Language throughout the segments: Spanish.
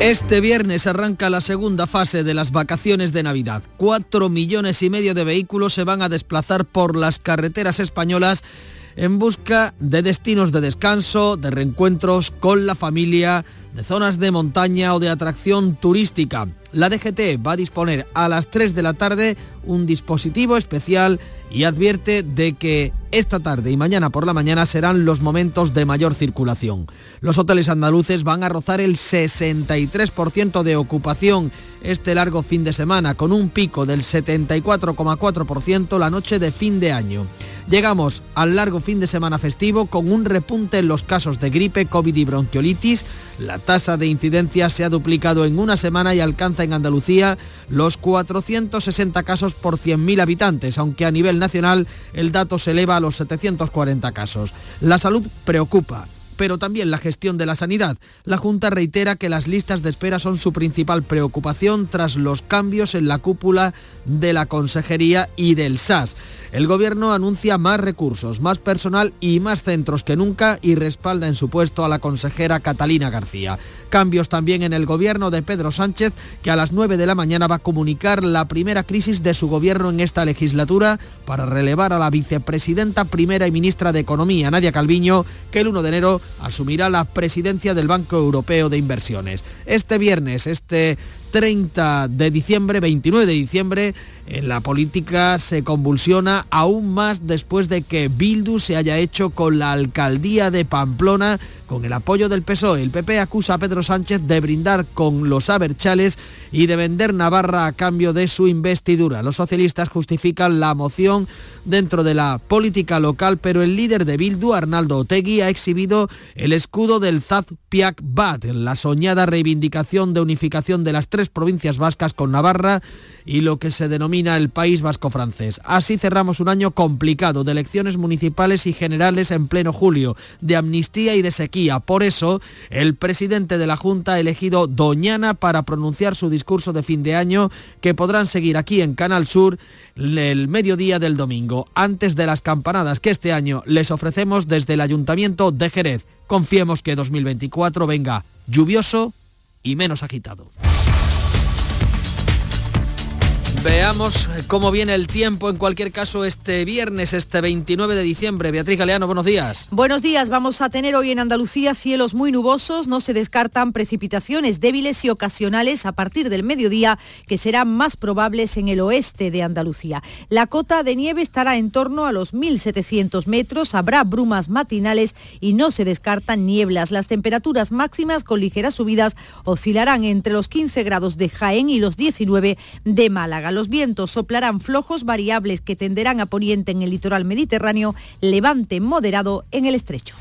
Este viernes arranca la segunda fase de las vacaciones de Navidad. Cuatro millones y medio de vehículos se van a desplazar por las carreteras españolas en busca de destinos de descanso, de reencuentros con la familia, de zonas de montaña o de atracción turística. La DGT va a disponer a las 3 de la tarde un dispositivo especial y advierte de que esta tarde y mañana por la mañana serán los momentos de mayor circulación. Los hoteles andaluces van a rozar el 63% de ocupación este largo fin de semana, con un pico del 74,4% la noche de fin de año. Llegamos al largo fin de semana festivo con un repunte en los casos de gripe, COVID y bronquiolitis. La tasa de incidencia se ha duplicado en una semana y alcanza en Andalucía los 460 casos por 100.000 habitantes, aunque a nivel nacional el dato se eleva a los 740 casos. La salud preocupa pero también la gestión de la sanidad. La Junta reitera que las listas de espera son su principal preocupación tras los cambios en la cúpula de la Consejería y del SAS. El Gobierno anuncia más recursos, más personal y más centros que nunca y respalda en su puesto a la consejera Catalina García. Cambios también en el Gobierno de Pedro Sánchez, que a las 9 de la mañana va a comunicar la primera crisis de su Gobierno en esta legislatura para relevar a la vicepresidenta primera y ministra de Economía, Nadia Calviño, que el 1 de enero asumirá la presidencia del Banco Europeo de Inversiones. Este viernes, este 30 de diciembre, 29 de diciembre, en la política se convulsiona aún más después de que Bildu se haya hecho con la alcaldía de Pamplona con el apoyo del PSOE. El PP acusa a Pedro Sánchez de brindar con los aberchales y de vender Navarra a cambio de su investidura. Los socialistas justifican la moción dentro de la política local, pero el líder de Bildu, Arnaldo Otegui, ha exhibido el escudo del Zaz-Piak Bat, la soñada reivindicación de unificación de las tres provincias vascas con Navarra y lo que se denomina el País Vasco francés. Así cerramos un año complicado de elecciones municipales y generales en pleno julio, de amnistía y de sequía. Por eso, el presidente de la Junta ha elegido Doñana para pronunciar su discurso de fin de año que podrán seguir aquí en Canal Sur el mediodía del domingo, antes de las campanadas que este año les ofrecemos desde el Ayuntamiento de Jerez. Confiemos que 2024 venga lluvioso y menos agitado. Veamos cómo viene el tiempo en cualquier caso este viernes, este 29 de diciembre. Beatriz Galeano, buenos días. Buenos días, vamos a tener hoy en Andalucía cielos muy nubosos, no se descartan precipitaciones débiles y ocasionales a partir del mediodía que serán más probables en el oeste de Andalucía. La cota de nieve estará en torno a los 1.700 metros, habrá brumas matinales y no se descartan nieblas. Las temperaturas máximas con ligeras subidas oscilarán entre los 15 grados de Jaén y los 19 de Málaga. Los vientos soplarán flojos variables que tenderán a poniente en el litoral mediterráneo, levante moderado en el estrecho.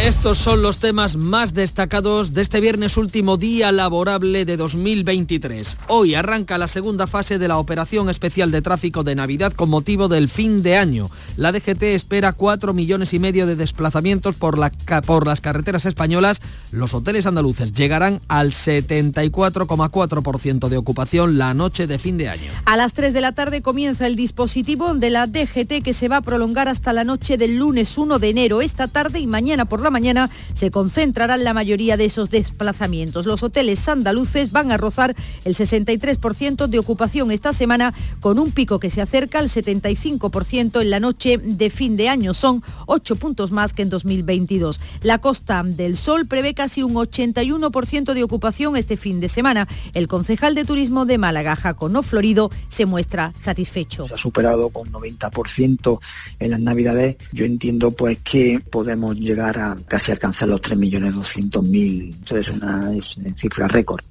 Estos son los temas más destacados de este viernes último día laborable de 2023. Hoy arranca la segunda fase de la operación especial de tráfico de Navidad con motivo del fin de año. La DGT espera 4 millones y medio de desplazamientos por, la, por las carreteras españolas. Los hoteles andaluces llegarán al 74,4% de ocupación la noche de fin de año. A las 3 de la tarde comienza el dispositivo de la DGT que se va a prolongar hasta la noche del lunes 1 de enero. Esta tarde y mañana por la mañana se concentrarán la mayoría de esos desplazamientos. Los hoteles andaluces van a rozar el 63% de ocupación esta semana con un pico que se acerca al 75% en la noche de fin de año. Son 8 puntos más que en 2022. La Costa del Sol prevé casi un 81% de ocupación este fin de semana. El concejal de turismo de Málaga, Jacono Florido, se muestra satisfecho. Se ha superado con 90% en las navidades. Yo entiendo pues que podemos llegar a casi alcanzar los 3.200.000. Entonces es una, es una cifra récord.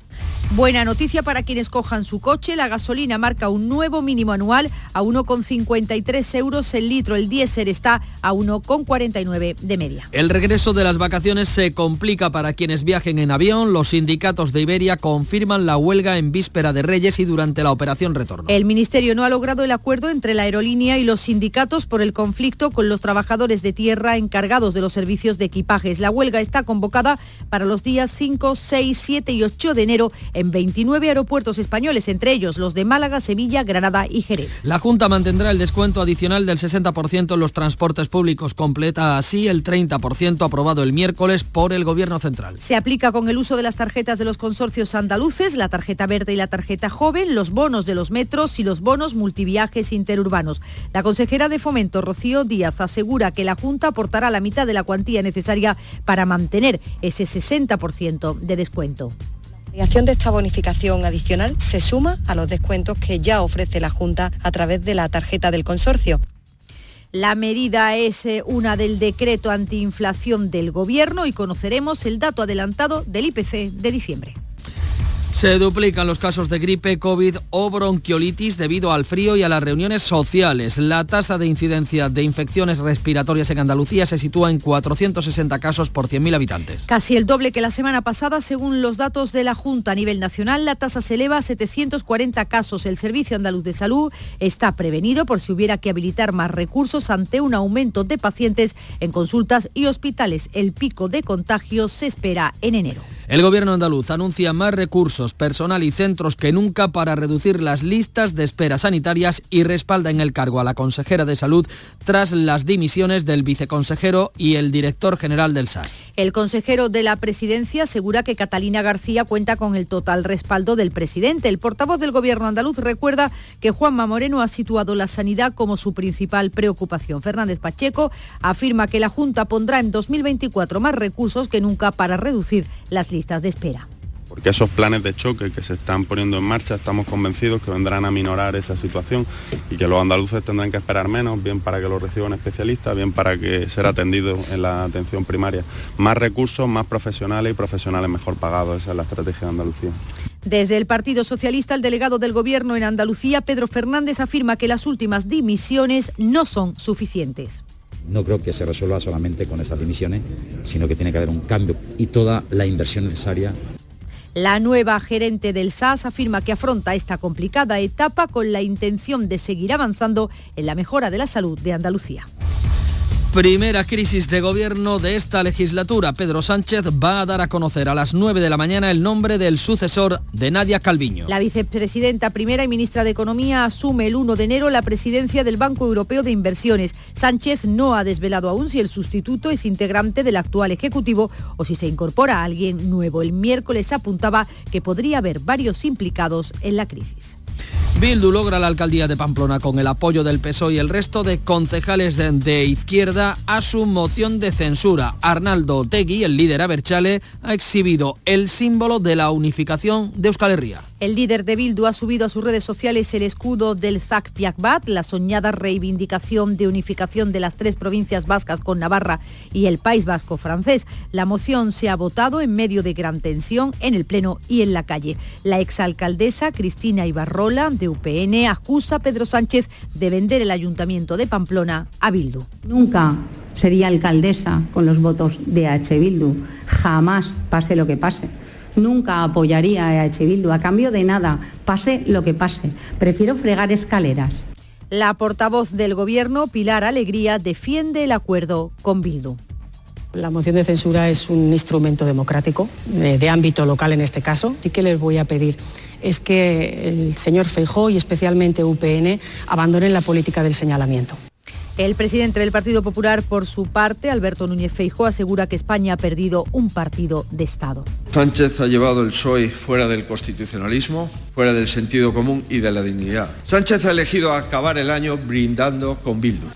Buena noticia para quienes cojan su coche. La gasolina marca un nuevo mínimo anual a 1,53 euros el litro. El diésel está a 1,49 de media. El regreso de las vacaciones se complica para quienes viajen en avión. Los sindicatos de Iberia confirman la huelga en víspera de Reyes y durante la operación retorno. El Ministerio no ha logrado el acuerdo entre la aerolínea y los sindicatos por el conflicto con los trabajadores de tierra encargados de los servicios de equipajes. La huelga está convocada para los días 5, 6, 7 y 8 de enero en 29 aeropuertos españoles, entre ellos los de Málaga, Sevilla, Granada y Jerez. La Junta mantendrá el descuento adicional del 60% en los transportes públicos. Completa así el 30% aprobado el miércoles por el Gobierno Central. Se aplica con el uso de las tarjetas de los consorcios andaluces, la tarjeta verde y la tarjeta joven, los bonos de los metros y los bonos multiviajes interurbanos. La consejera de Fomento, Rocío Díaz, asegura que la Junta aportará la mitad de la cuantía necesaria para mantener ese 60% de descuento. La creación de esta bonificación adicional se suma a los descuentos que ya ofrece la Junta a través de la tarjeta del consorcio. La medida es eh, una del decreto antiinflación del Gobierno y conoceremos el dato adelantado del IPC de diciembre. Se duplican los casos de gripe, COVID o bronquiolitis debido al frío y a las reuniones sociales. La tasa de incidencia de infecciones respiratorias en Andalucía se sitúa en 460 casos por 100.000 habitantes. Casi el doble que la semana pasada, según los datos de la Junta a nivel nacional, la tasa se eleva a 740 casos. El Servicio Andaluz de Salud está prevenido por si hubiera que habilitar más recursos ante un aumento de pacientes en consultas y hospitales. El pico de contagios se espera en enero. El gobierno andaluz anuncia más recursos, personal y centros que nunca para reducir las listas de espera sanitarias y respalda en el cargo a la consejera de salud tras las dimisiones del viceconsejero y el director general del SAS. El consejero de la presidencia asegura que Catalina García cuenta con el total respaldo del presidente. El portavoz del gobierno andaluz recuerda que Juanma Moreno ha situado la sanidad como su principal preocupación. Fernández Pacheco afirma que la Junta pondrá en 2024 más recursos que nunca para reducir las listas listas de espera. Porque esos planes de choque que se están poniendo en marcha estamos convencidos que vendrán a minorar esa situación y que los andaluces tendrán que esperar menos, bien para que lo reciban especialistas, bien para que ser atendidos en la atención primaria. Más recursos, más profesionales y profesionales mejor pagados. Esa es la estrategia de Andalucía. Desde el Partido Socialista, el delegado del Gobierno en Andalucía, Pedro Fernández, afirma que las últimas dimisiones no son suficientes no creo que se resuelva solamente con esas dimisiones, sino que tiene que haber un cambio y toda la inversión necesaria. La nueva gerente del SAS afirma que afronta esta complicada etapa con la intención de seguir avanzando en la mejora de la salud de Andalucía. Primera crisis de gobierno de esta legislatura. Pedro Sánchez va a dar a conocer a las 9 de la mañana el nombre del sucesor de Nadia Calviño. La vicepresidenta primera y ministra de Economía asume el 1 de enero la presidencia del Banco Europeo de Inversiones. Sánchez no ha desvelado aún si el sustituto es integrante del actual Ejecutivo o si se incorpora a alguien nuevo. El miércoles apuntaba que podría haber varios implicados en la crisis. Bildu logra la alcaldía de Pamplona con el apoyo del PSOE y el resto de concejales de, izquierda a su moción de censura. Arnaldo Otegui, el líder Aberchale, ha exhibido el símbolo de la unificación de Euskal Herria. El líder de Bildu ha subido a sus redes sociales el escudo del ZAC Piakbat, la soñada reivindicación de unificación de las tres provincias vascas con Navarra y el País Vasco francés. La moción se ha votado en medio de gran tensión en el Pleno y en la calle. La exalcaldesa Cristina Ibarrola, de UPN, acusa a Pedro Sánchez de vender el ayuntamiento de Pamplona a Bildu. Nunca sería alcaldesa con los votos de H. Bildu. Jamás, pase lo que pase nunca apoyaría a EH Bildu a cambio de nada, pase lo que pase. Prefiero fregar escaleras. La portavoz del Gobierno, Pilar Alegría, defiende el acuerdo con Bildu. La moción de censura es un instrumento democrático, de, de ámbito local en este caso. Sí que les voy a pedir es que el señor Feijó y especialmente UPN abandonen la política del señalamiento. El presidente del Partido Popular, por su parte, Alberto Núñez Feijóo, asegura que España ha perdido un partido de Estado. Sánchez ha llevado el PSOE fuera del constitucionalismo, fuera del sentido común y de la dignidad. Sánchez ha elegido acabar el año brindando con Bildu.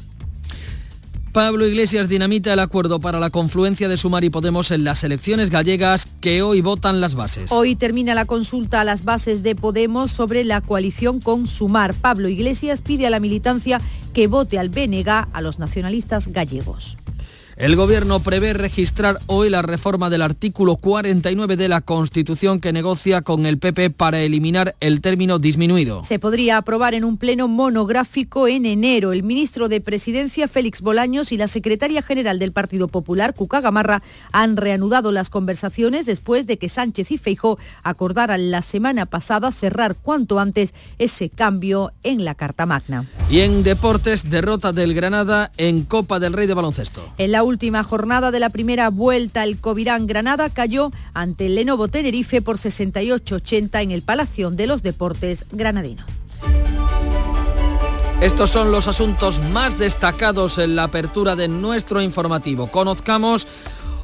Pablo Iglesias dinamita el acuerdo para la confluencia de Sumar y Podemos en las elecciones gallegas que hoy votan las bases. Hoy termina la consulta a las bases de Podemos sobre la coalición con Sumar. Pablo Iglesias pide a la militancia que vote al BNG a los nacionalistas gallegos. El Gobierno prevé registrar hoy la reforma del artículo 49 de la Constitución que negocia con el PP para eliminar el término disminuido. Se podría aprobar en un pleno monográfico en enero. El ministro de Presidencia, Félix Bolaños, y la secretaria general del Partido Popular, Cuca Gamarra, han reanudado las conversaciones después de que Sánchez y Feijó acordaran la semana pasada cerrar cuanto antes ese cambio en la Carta Magna. Y en deportes, derrota del Granada en Copa del Rey de Baloncesto. En la última jornada de la primera vuelta, el Covirán Granada cayó ante el Lenovo Tenerife por 68-80 en el Palacio de los Deportes granadino. Estos son los asuntos más destacados en la apertura de nuestro informativo. Conozcamos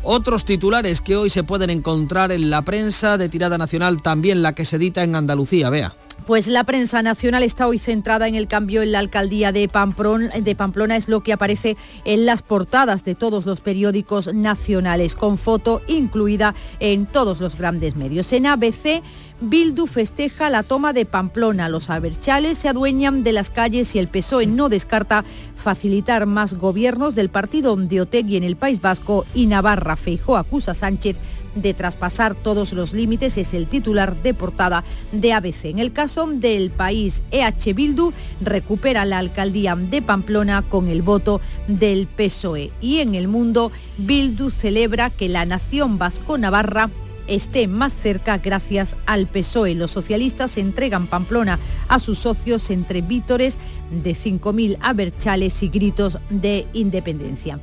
otros titulares que hoy se pueden encontrar en la prensa de tirada nacional, también la que se edita en Andalucía. Vea. Pues la prensa nacional está hoy centrada en el cambio en la alcaldía de Pamplona, es lo que aparece en las portadas de todos los periódicos nacionales, con foto incluida en todos los grandes medios. En ABC, Bildu festeja la toma de Pamplona. Los aberchales se adueñan de las calles y el PSOE no descarta facilitar más gobiernos del partido de Otegui en el País Vasco y Navarra. Feijó acusa a Sánchez de traspasar todos los límites es el titular de portada de ABC. En el caso del país, EH Bildu recupera la alcaldía de Pamplona con el voto del PSOE. Y en el mundo, Bildu celebra que la nación vasco-navarra esté más cerca gracias al PSOE. Los socialistas entregan Pamplona a sus socios entre vítores de 5.000 aberchales y gritos de independencia.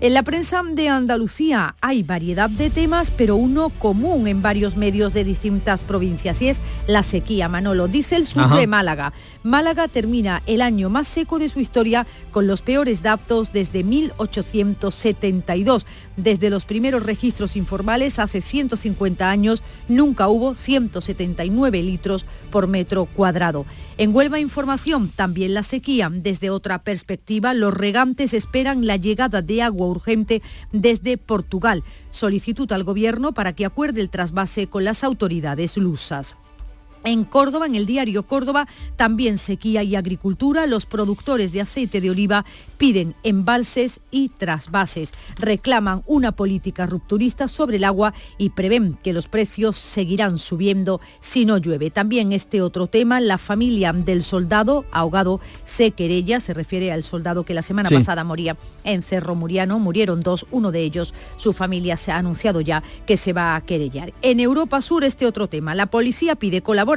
En la prensa de Andalucía hay variedad de temas, pero uno común en varios medios de distintas provincias y es la sequía. Manolo, dice el sur de Málaga. Málaga termina el año más seco de su historia con los peores datos desde 1872. Desde los primeros registros informales hace 150 años nunca hubo 179 litros por metro cuadrado. En Huelva Información también la sequía. Desde otra perspectiva, los regantes esperan la llegada de agua urgente desde Portugal. Solicitud al Gobierno para que acuerde el trasvase con las autoridades lusas. En Córdoba, en el diario Córdoba, también sequía y agricultura. Los productores de aceite de oliva piden embalses y trasvases. Reclaman una política rupturista sobre el agua y prevén que los precios seguirán subiendo si no llueve. También este otro tema, la familia del soldado ahogado se querella, se refiere al soldado que la semana pasada moría en Cerro Muriano. Murieron dos, uno de ellos, su familia se ha anunciado ya que se va a querellar. En Europa Sur este otro tema, la policía pide colaboración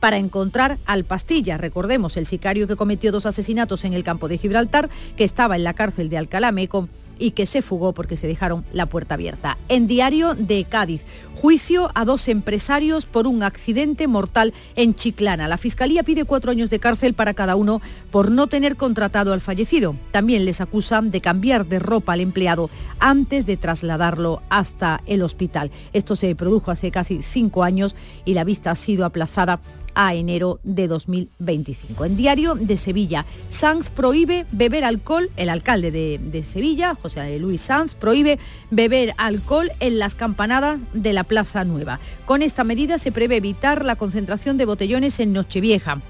para encontrar al Pastilla. Recordemos, el sicario que cometió dos asesinatos en el campo de Gibraltar, que estaba en la cárcel de Alcalá Meco y que se fugó porque se dejaron la puerta abierta. En Diario de Cádiz, juicio a dos empresarios por un accidente mortal en Chiclana. La Fiscalía pide cuatro años de cárcel para cada uno por no tener contratado al fallecido. También les acusan de cambiar de ropa al empleado antes de trasladarlo hasta el hospital. Esto se produjo hace casi cinco años y la vista ha sido aplazada a enero de 2025. En Diario de Sevilla, Sanz prohíbe beber alcohol, el alcalde de, Sevilla, José Luis Sanz, prohíbe beber alcohol en las campanadas de la Plaza Nueva. Con esta medida se prevé evitar la concentración de botellones en Nochevieja.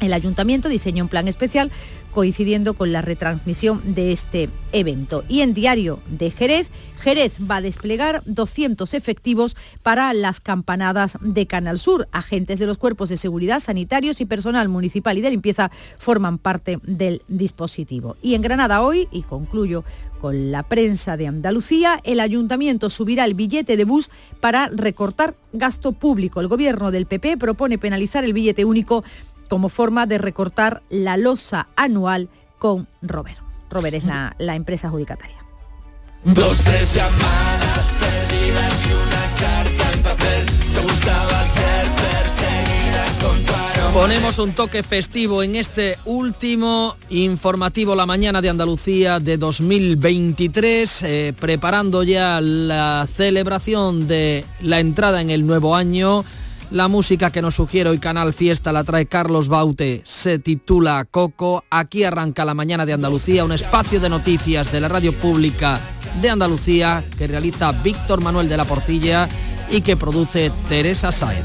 El ayuntamiento diseñó un plan especial coincidiendo con la retransmisión de este evento. Y en Diario de Jerez, Jerez va a desplegar 200 efectivos para las campanadas de Canal Sur. Agentes de los cuerpos de seguridad, sanitarios y personal municipal y de limpieza forman parte del dispositivo. Y en Granada hoy, y concluyo con la prensa de Andalucía, el ayuntamiento subirá el billete de bus para recortar gasto público. El gobierno del PP propone penalizar el billete único como forma de recortar la losa anual con Robert. Robert es la, la empresa adjudicataria. Dos, tres llamadas perdidas y una carta en papel. Te gustaba ser perseguida con Ponemos un toque festivo en este último informativo La Mañana de Andalucía de 2023, eh, preparando ya la celebración de la entrada en el nuevo año. La música que nos sugiere hoy Canal Fiesta la trae Carlos Baute, se titula Coco. Aquí arranca la mañana de Andalucía, un espacio de noticias de la radio pública de Andalucía que realiza Víctor Manuel de la Portilla y que produce Teresa Saez.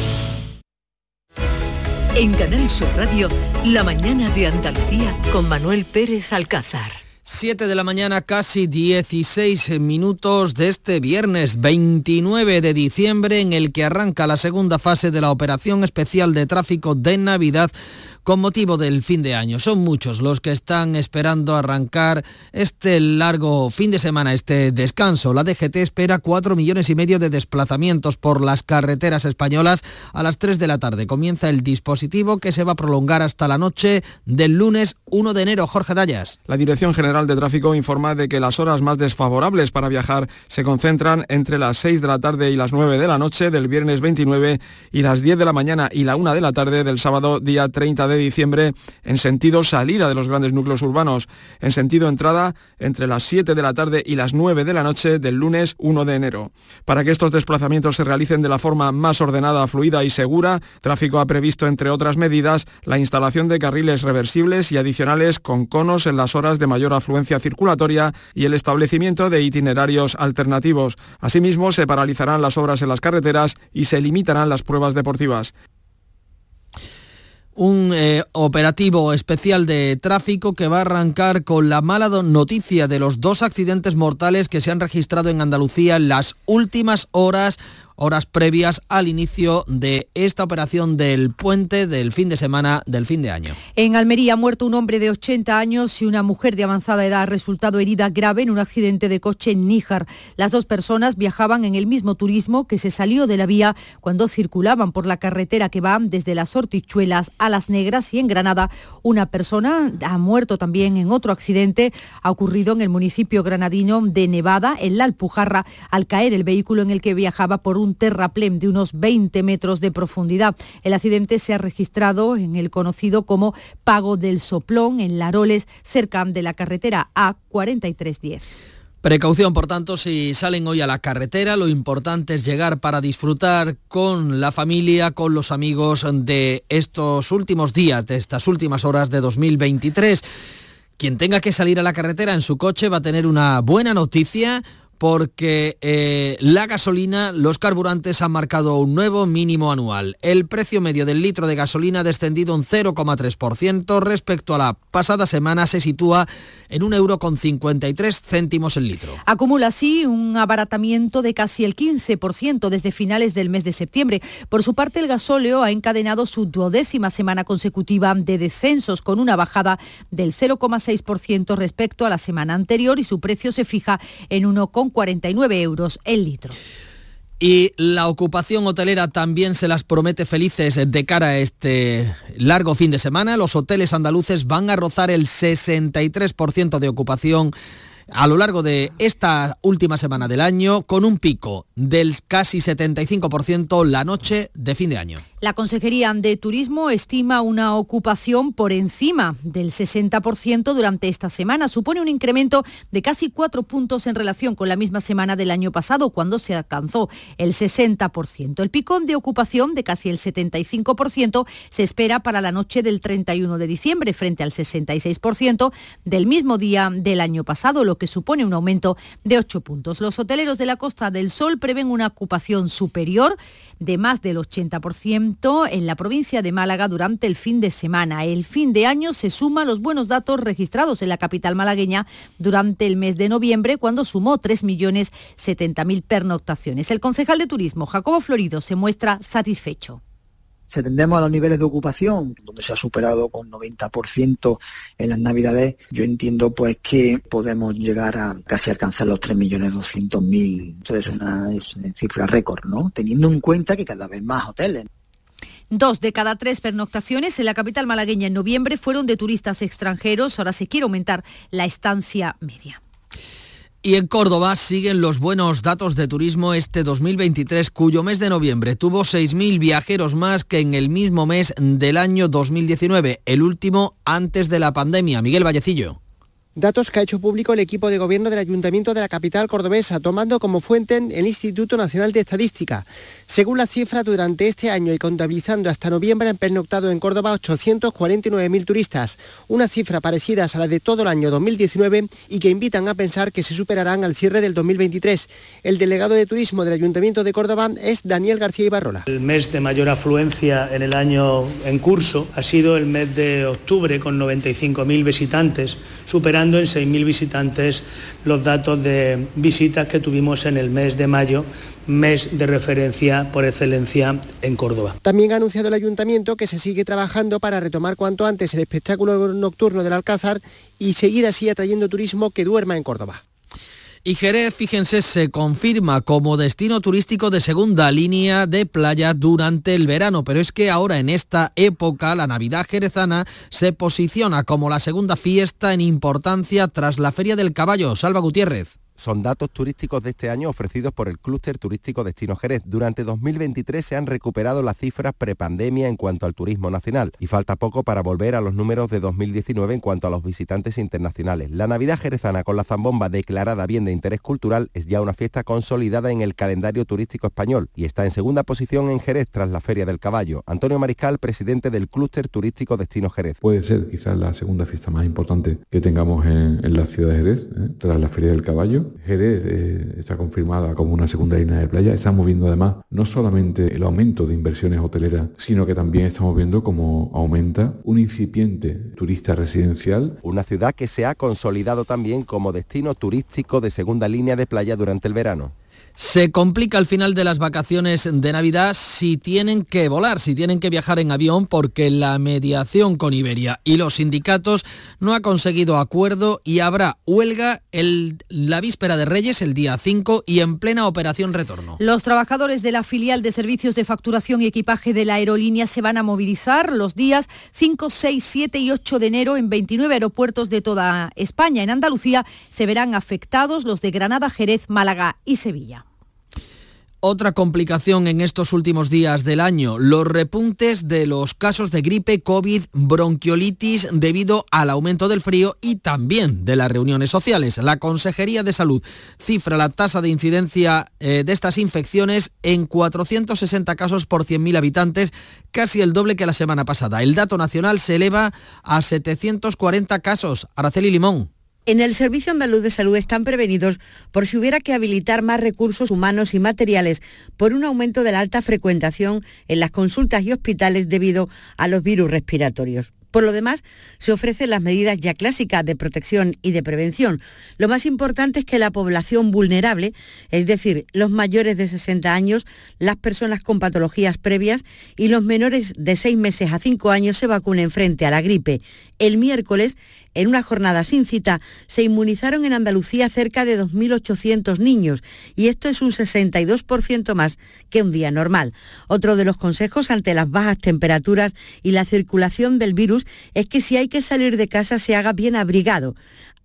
En Canal Sur Radio, la mañana de Andalucía con Manuel Pérez Alcázar. 7 de la mañana, casi 16 minutos de este viernes 29 de diciembre en el que arranca la segunda fase de la operación especial de tráfico de Navidad con motivo del fin de año. Son muchos los que están esperando arrancar este largo fin de semana, este descanso. La DGT espera 4 millones y medio de desplazamientos por las carreteras españolas a las 3 de la tarde. Comienza el dispositivo que se va a prolongar hasta la noche del lunes 1 de enero. Jorge Dallas. La Dirección General de Tráfico informa de que las horas más desfavorables para viajar se concentran entre las 6 de la tarde y las 9 de la noche del viernes 29 y las 10 de la mañana y la 1 de la tarde del sábado día 30 de diciembre en sentido salida de los grandes núcleos urbanos, en sentido entrada entre las 7 de la tarde y las 9 de la noche del lunes 1 de enero. Para que estos desplazamientos se realicen de la forma más ordenada, fluida y segura, Tráfico ha previsto, entre otras medidas, la instalación de carriles reversibles y adicionales con conos en las horas de mayor afluencia circulatoria y el establecimiento de itinerarios alternativos. Asimismo, se paralizarán las obras en las carreteras y se limitarán las pruebas deportivas un eh, operativo especial de tráfico que va a arrancar con la mala noticia de los dos accidentes mortales que se han registrado en Andalucía en las últimas horas horas previas al inicio de esta operación del puente del fin de semana del fin de año. En Almería ha muerto un hombre de 80 años y una mujer de avanzada edad ha resultado herida grave en un accidente de coche en Níjar. Las dos personas viajaban en el mismo turismo que se salió de la vía cuando circulaban por la carretera que va desde las Hortichuelas a Las Negras y en Granada. Una persona ha muerto también en otro accidente. Ha ocurrido en el municipio granadino de Nevada, en la Alpujarra, al caer el vehículo en el que viajaba por un terraplén de unos 20 metros de profundidad. El accidente se ha registrado en el conocido como Pago del Soplón, en Laroles, cerca de la carretera A4310. Precaución, por tanto, si salen hoy a la carretera, lo importante es llegar para disfrutar con la familia, con los amigos de estos últimos días, de estas últimas horas de 2023. Quien tenga que salir a la carretera en su coche va a tener una buena noticia porque eh, la gasolina, los carburantes han marcado un nuevo mínimo anual. El precio medio del litro de gasolina ha descendido un 0,3% respecto a la pasada semana, se sitúa en un euro con 53 céntimos el litro. Acumula así un abaratamiento de casi el 15% desde finales del mes de septiembre. Por su parte, el gasóleo ha encadenado su duodécima semana consecutiva de descensos con una bajada del 0,6% respecto a la semana anterior y su precio se fija en 1,4%. 49 euros el litro. Y la ocupación hotelera también se las promete felices de cara a este largo fin de semana. Los hoteles andaluces van a rozar el 63% de ocupación a lo largo de esta última semana del año, con un pico del casi 75% la noche de fin de año. La Consejería de Turismo estima una ocupación por encima del 60% durante esta semana. Supone un incremento de casi cuatro puntos en relación con la misma semana del año pasado, cuando se alcanzó el 60%. El picón de ocupación de casi el 75% se espera para la noche del 31 de diciembre, frente al 66% del mismo día del año pasado, lo que supone un aumento de 8 puntos. Los hoteleros de la Costa del Sol prevén una ocupación superior de más del 80% en la provincia de Málaga durante el fin de semana. El fin de año se suma los buenos datos registrados en la capital malagueña durante el mes de noviembre, cuando sumó 3.070.000 pernoctaciones. El concejal de turismo, Jacobo Florido, se muestra satisfecho Si atendemos a los niveles de ocupación, donde se ha superado con 90% en las navidades, yo entiendo pues que podemos llegar a casi alcanzar los 3.200.000. Eso es una, es una cifra récord, ¿no? Teniendo en cuenta que cada vez más hoteles. Dos de cada tres pernoctaciones en la capital malagueña en noviembre fueron de turistas extranjeros. Ahora se quiere aumentar la estancia media. Y en Córdoba siguen los buenos datos de turismo este 2023, cuyo mes de noviembre tuvo 6.000 viajeros más que en el mismo mes del año 2019, el último antes de la pandemia. Miguel Vallecillo. Datos que ha hecho público el equipo de gobierno del Ayuntamiento de la capital cordobesa, tomando como fuente el Instituto Nacional de Estadística. Según la cifra, durante este año y contabilizando hasta noviembre han pernoctado en Córdoba 849.000 turistas, una cifra parecida a la de todo el año 2019 y que invitan a pensar que se superarán al cierre del 2023. El delegado de turismo del Ayuntamiento de Córdoba es Daniel García Ibarrola. El mes de mayor afluencia en el año en curso ha sido el mes de octubre con 95.000 visitantes, superando en 6.000 visitantes los datos de visitas que tuvimos en el mes de mayo, mes de referencia por excelencia en Córdoba. También ha anunciado el ayuntamiento que se sigue trabajando para retomar cuanto antes el espectáculo nocturno del Alcázar y seguir así atrayendo turismo que duerma en Córdoba. Y Jerez, fíjense, se confirma como destino turístico de segunda línea de playa durante el verano, pero es que ahora en esta época la Navidad jerezana se posiciona como la segunda fiesta en importancia tras la Feria del Caballo. Salva Gutiérrez. Son datos turísticos de este año ofrecidos por el Clúster Turístico Destino Jerez. Durante 2023 se han recuperado las cifras prepandemia en cuanto al turismo nacional y falta poco para volver a los números de 2019 en cuanto a los visitantes internacionales. La Navidad jerezana con la zambomba declarada bien de interés cultural es ya una fiesta consolidada en el calendario turístico español y está en segunda posición en Jerez tras la Feria del Caballo. Antonio Mariscal, presidente del Clúster Turístico Destino Jerez. Puede ser quizás la segunda fiesta más importante que tengamos en, en la ciudad de Jerez, ¿eh? tras la Feria del Caballo Jerez eh, está confirmada como una segunda línea de playa. Estamos viendo además no solamente el aumento de inversiones hoteleras, sino que también estamos viendo cómo aumenta un incipiente turista residencial. Una ciudad que se ha consolidado también como destino turístico de segunda línea de playa durante el verano. Se complica al final de las vacaciones de Navidad si tienen que volar, si tienen que viajar en avión, porque la mediación con Iberia y los sindicatos no ha conseguido acuerdo y habrá huelga el, la víspera de Reyes, el día 5, y en plena operación retorno. Los trabajadores de la filial de servicios de facturación y equipaje de la aerolínea se van a movilizar los días 5, 6, 7 y 8 de enero en 29 aeropuertos de toda España. En Andalucía se verán afectados los de Granada, Jerez, Málaga y Sevilla. Otra complicación en estos últimos días del año, los repuntes de los casos de gripe, COVID, bronquiolitis debido al aumento del frío y también de las reuniones sociales. La Consejería de Salud cifra la tasa de incidencia eh, de estas infecciones en 460 casos por 100.000 habitantes, casi el doble que la semana pasada. El dato nacional se eleva a 740 casos. Araceli Limón. En el Servicio Andaluz de Salud están prevenidos por si hubiera que habilitar más recursos humanos y materiales por un aumento de la alta frecuentación en las consultas y hospitales debido a los virus respiratorios. Por lo demás, se ofrecen las medidas ya clásicas de protección y de prevención. Lo más importante es que la población vulnerable, es decir, los mayores de 60 años, las personas con patologías previas y los menores de 6 meses a 5 años se vacunen frente a la gripe. El miércoles, en una jornada sin cita, se inmunizaron en Andalucía cerca de 2.800 niños y esto es un 62% más que un día normal. Otro de los consejos ante las bajas temperaturas y la circulación del virus es que si hay que salir de casa se haga bien abrigado.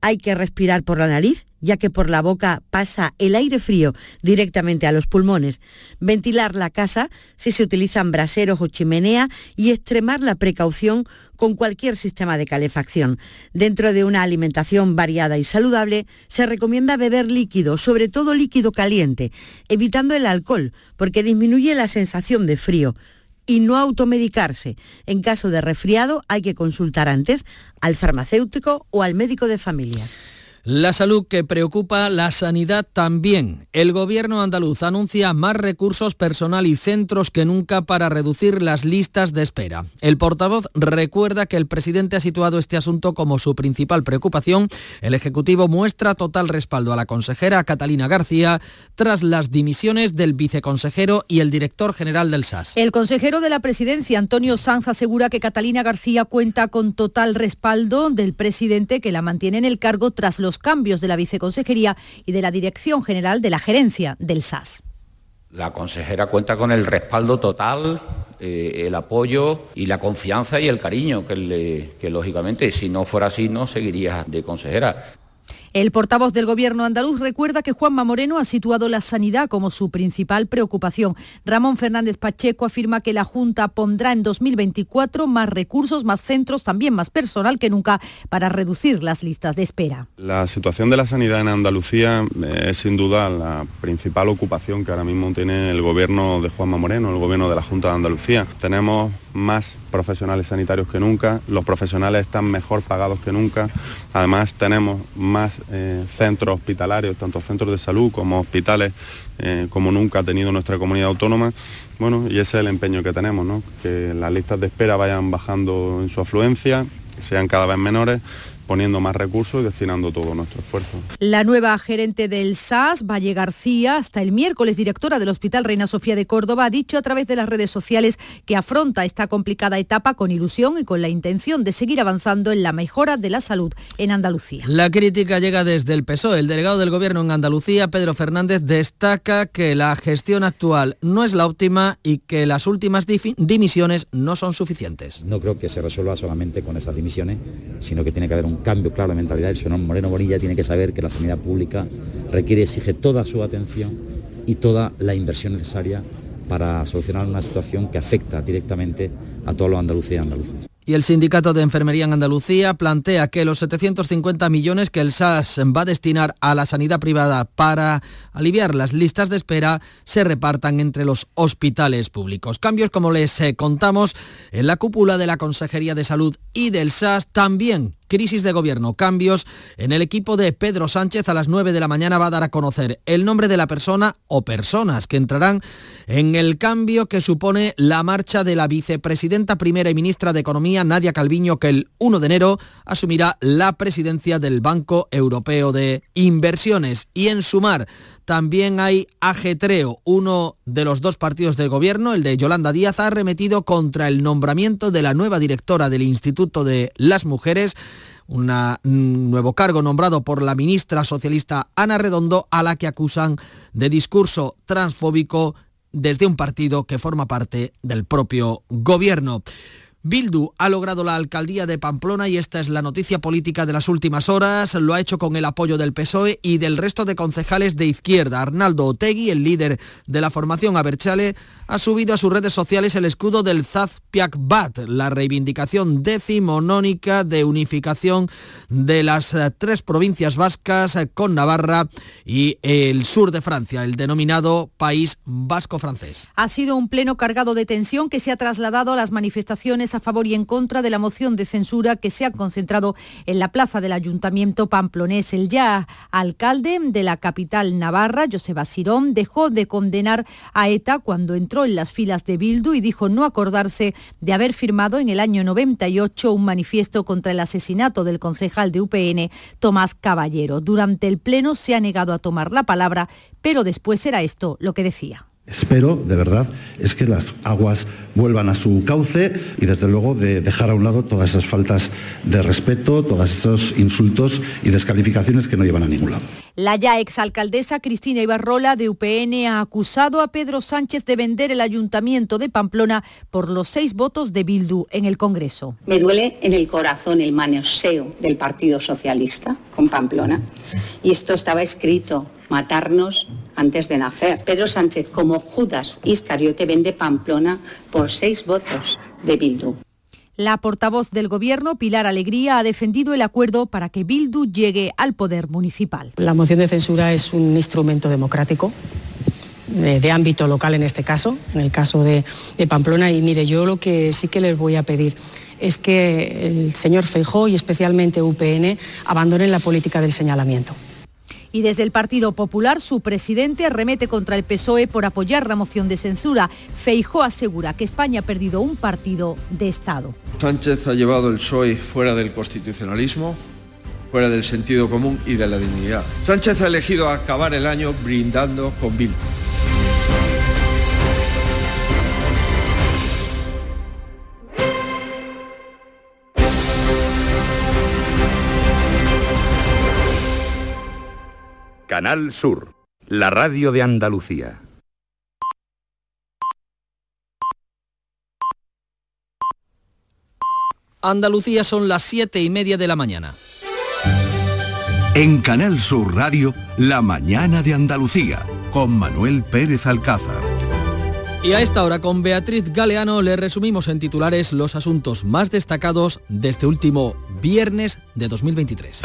Hay que respirar por la nariz, ya que por la boca pasa el aire frío directamente a los pulmones. Ventilar la casa si se utilizan braseros o chimenea y extremar la precaución con cualquier sistema de calefacción. Dentro de una alimentación variada y saludable, se recomienda beber líquido, sobre todo líquido caliente, evitando el alcohol, porque disminuye la sensación de frío y no automedicarse. En caso de resfriado hay que consultar antes al farmacéutico o al médico de familia. La salud que preocupa, la sanidad también. El gobierno andaluz anuncia más recursos personal y centros que nunca para reducir las listas de espera. El portavoz recuerda que el presidente ha situado este asunto como su principal preocupación. El Ejecutivo muestra total respaldo a la consejera Catalina García tras las dimisiones del viceconsejero y el director general del SAS. El consejero de la presidencia, Antonio Sanz, asegura que Catalina García cuenta con total respaldo del presidente que la mantiene en el cargo tras los cambios de la viceconsejería y de la dirección general de la gerencia del SAS. La consejera cuenta con el respaldo total, eh, el apoyo y la confianza y el cariño que, le, que lógicamente si no fuera así no seguiría de consejera. El portavoz del Gobierno andaluz recuerda que Juanma Moreno ha situado la sanidad como su principal preocupación. Ramón Fernández Pacheco afirma que la Junta pondrá en 2024 más recursos, más centros, también más personal que nunca para reducir las listas de espera. La situación de la sanidad en Andalucía eh, es sin duda la principal ocupación que ahora mismo tiene el Gobierno de Juanma Moreno, el Gobierno de la Junta de Andalucía. Tenemos más profesionales sanitarios que nunca, los profesionales están mejor pagados que nunca, además tenemos más eh, centros hospitalarios, tanto centros de salud como hospitales, eh, como nunca ha tenido nuestra comunidad autónoma, bueno, y ese es el empeño que tenemos, que las listas de espera vayan bajando en su afluencia, sean cada vez menores poniendo más recursos y destinando todo nuestro esfuerzo. La nueva gerente del SAS, Valle García, hasta el miércoles directora del Hospital Reina Sofía de Córdoba, ha dicho a través de las redes sociales que afronta esta complicada etapa con ilusión y con la intención de seguir avanzando en la mejora de la salud en Andalucía. La crítica llega desde el PSOE. El delegado del Gobierno en Andalucía, Pedro Fernández, destaca que la gestión actual no es la óptima y que las últimas dimisiones no son suficientes. No creo que se resuelva solamente con esas dimisiones, sino que tiene que haber un cambio claro de mentalidad. El señor Moreno Bonilla tiene que saber que la sanidad pública requiere, exige toda su atención y toda la inversión necesaria para solucionar una situación que afecta directamente a todos los andaluces y andaluces. Y el Sindicato de Enfermería en Andalucía plantea que los 750 millones que el SAS va a destinar a la sanidad privada para aliviar las listas de espera se repartan entre los hospitales públicos. Cambios, como les eh, contamos, en la cúpula de la Consejería de Salud y del SAS también crisis de gobierno, cambios en el equipo de Pedro Sánchez a las 9 de la mañana va a dar a conocer el nombre de la persona o personas que entrarán en el cambio que supone la marcha de la vicepresidenta primera y ministra de Economía, Nadia Calviño, que el 1 de enero asumirá la presidencia del Banco Europeo de Inversiones. Y en sumar, también hay ajetreo. Uno de los dos partidos del gobierno, el de Yolanda Díaz, ha arremetido contra el nombramiento de la nueva directora del Instituto de las Mujeres, un nuevo cargo nombrado por la ministra socialista Ana Redondo, a la que acusan de discurso transfóbico desde un partido que forma parte del propio gobierno. Bildu ha logrado la alcaldía de Pamplona y esta es la noticia política de las últimas horas. Lo ha hecho con el apoyo del PSOE y del resto de concejales de izquierda. Arnaldo Otegui, el líder de la formación Aberchale, ha subido a sus redes sociales el escudo del Zazpiak-Bat, la reivindicación decimonónica de unificación de las eh, tres provincias vascas eh, con Navarra y el sur de Francia, el denominado País Vasco francés. Ha sido un pleno cargado de tensión que se ha trasladado a las manifestaciones a favor y en contra de la moción de censura que se ha concentrado en la plaza del Ayuntamiento pamplonés. El ya alcalde de la capital navarra, Joseba Sirón, dejó de condenar a ETA cuando entró en las filas de Bildu y dijo no acordarse de haber firmado en el año 98 un manifiesto contra el asesinato del concejal de UPN, Tomás Caballero. Durante el pleno se ha negado a tomar la palabra, pero después era esto lo que decía. Espero, de verdad, es que las aguas vuelvan a su cauce y desde luego de dejar a un lado todas esas faltas de respeto, todos esos insultos y descalificaciones que no llevan a ningún lado. La ya exalcaldesa Cristina Ibarrola de UPN ha acusado a Pedro Sánchez de vender el ayuntamiento de Pamplona por los seis votos de Bildu en el Congreso. Me duele en el corazón el manoseo del Partido Socialista con Pamplona. Y esto estaba escrito, matarnos antes de nacer. Pedro Sánchez, como Judas Iscariote, vende Pamplona por seis votos de Bildu. La portavoz del Gobierno, Pilar Alegría, ha defendido el acuerdo para que Bildu llegue al poder municipal. La moción de censura es un instrumento democrático de, de, ámbito local en este caso, en el caso de, de, Pamplona. Y mire, yo lo que sí que les voy a pedir es que el señor Feijó y especialmente UPN abandonen la política del señalamiento. Y desde el Partido Popular, su presidente arremete contra el PSOE por apoyar la moción de censura. Feijó asegura que España ha perdido un partido de Estado. Sánchez ha llevado el PSOE fuera del constitucionalismo, fuera del sentido común y de la dignidad. Sánchez ha elegido acabar el año brindando con Bildu. Canal Sur, la radio de Andalucía. Andalucía son las siete y media de la mañana. En Canal Sur Radio, la mañana de Andalucía, con Manuel Pérez Alcázar. Y a esta hora con Beatriz Galeano le resumimos en titulares los asuntos más destacados de este último viernes de 2023.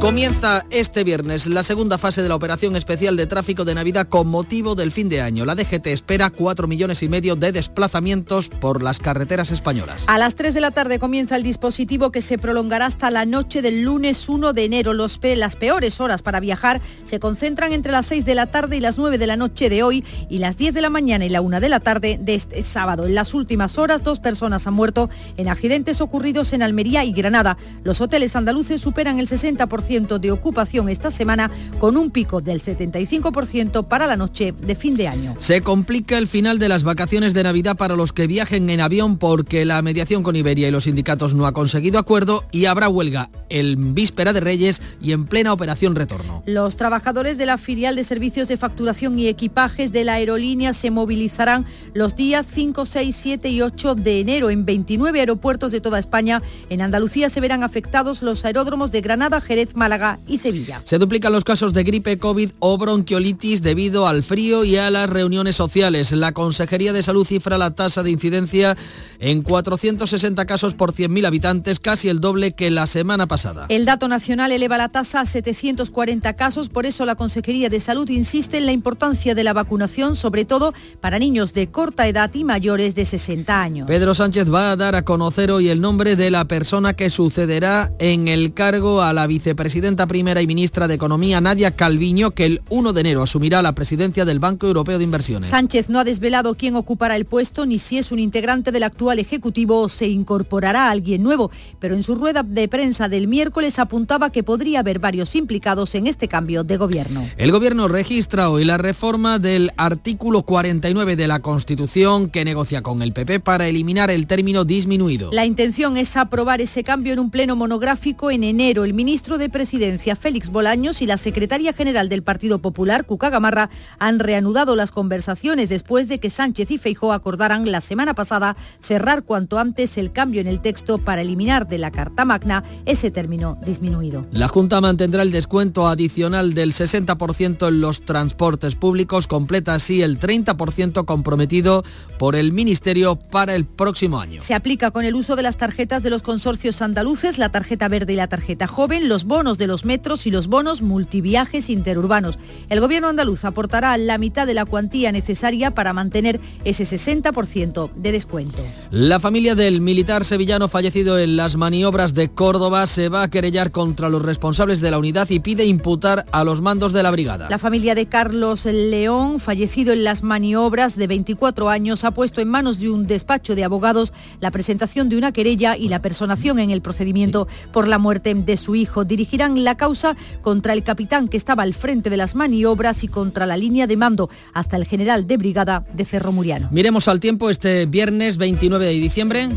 Comienza este viernes la segunda fase de la operación especial de tráfico de Navidad con motivo del fin de año. La DGT espera 4 millones y medio de desplazamientos por las carreteras españolas. A las 3 de la tarde comienza el dispositivo que se prolongará hasta la noche del lunes 1 de enero. Las peores horas para viajar se concentran entre las 6 de la tarde y las 9 de la noche de hoy y las 10 de la mañana y la 1 de la tarde de este sábado. En las últimas horas dos personas han muerto en accidentes ocurridos en Almería y Granada. Los hoteles andaluces superan el 60% de ocupación esta semana con un pico del 75% para la noche de fin de año. Se complica el final de las vacaciones de Navidad para los que viajen en avión porque la mediación con Iberia y los sindicatos no ha conseguido acuerdo y habrá huelga en víspera de Reyes y en plena operación retorno. Los trabajadores de la filial de servicios de facturación y equipajes de la aerolínea se movilizarán los días 5, 6, 7 y 8 de enero en 29 aeropuertos de toda España. En Andalucía se verán afectados los aeródromos de Granada, Jerez, Málaga y Sevilla. Se duplican los casos de gripe, COVID o bronquiolitis debido al frío y a las reuniones sociales. La Consejería de Salud cifra la tasa de incidencia en 460 casos por 100.000 habitantes, casi el doble que la semana pasada. El dato nacional eleva la tasa a 740 casos, por eso la Consejería de Salud insiste en la importancia de la vacunación, sobre todo para niños de corta edad y mayores de 60 años. Pedro Sánchez va a dar a conocer hoy el nombre de la persona que sucederá en el cargo a la vicepresidenta primera y ministra de Economía, Nadia Calviño, que el 1 de enero asumirá la presidencia del Banco Europeo de Inversiones. Sánchez no ha desvelado quién ocupará el puesto ni si es un integrante del actual Ejecutivo o se incorporará a alguien nuevo, pero en su rueda de prensa del miércoles apuntaba que podría haber varios implicados en este cambio de gobierno. El gobierno registra hoy la reforma del artículo 49 de la Constitución que negocia con el PP para eliminar el término disminuido. La intención es aprobar ese cambio en un pleno monográfico en enero. El ministro de Presidencia, Félix Bolaños, y la secretaria general del Partido Popular, Cuca Gamarra, han reanudado las conversaciones después de que Sánchez y Feijó acordaran la semana pasada cerrar cuanto antes el cambio en el texto para eliminar de la Carta Magna ese término disminuido. La Junta mantendrá el descuento adicional del 60% en los transportes públicos, completa así el 30% comprometido por el Ministerio para el próximo año. Se aplica con el uso de las tarjetas de los consorcios andaluces, la tarjeta verde y la tarjeta joven, los bonos de los metros y los bonos multiviajes interurbanos. El gobierno andaluz aportará la mitad de la cuantía necesaria para mantener ese 60% de descuento. La familia del militar sevillano fallecido en las maniobras de Córdoba se va a querellar contra los responsables de la unidad y pide imputar a los mandos de la brigada. La familia de Carlos León, fallecido en las maniobras de 24 años, ha puesto en manos de un despacho de abogados la presentación de una querella y la personación en el procedimiento por la muerte de su hijo. Dirigirán la causa contra el capitán que estaba al frente de las maniobras y contra la línea de mando hasta el general de brigada de Cerro Muriano. Miremos al tiempo este viernes 29 de diciembre.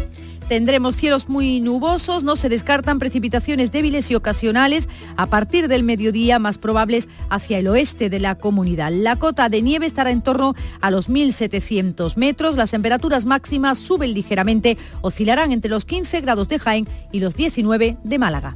Tendremos cielos muy nubosos, no se descartan precipitaciones débiles y ocasionales a partir del mediodía más probables hacia el oeste de la comunidad. La cota de nieve estará en torno a los 1.700 metros, las temperaturas máximas suben ligeramente, oscilarán entre los 15 grados de Jaén y los 19 de Málaga.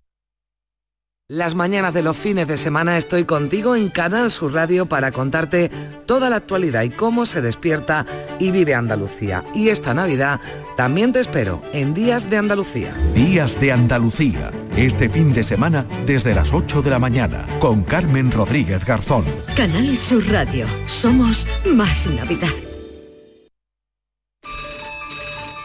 Las mañanas de los fines de semana estoy contigo en Canal Sur Radio para contarte toda la actualidad y cómo se despierta y vive Andalucía. Y esta Navidad también te espero en Días de Andalucía. Días de Andalucía. Este fin de semana desde las 8 de la mañana con Carmen Rodríguez Garzón. Canal Sur Radio. Somos más Navidad.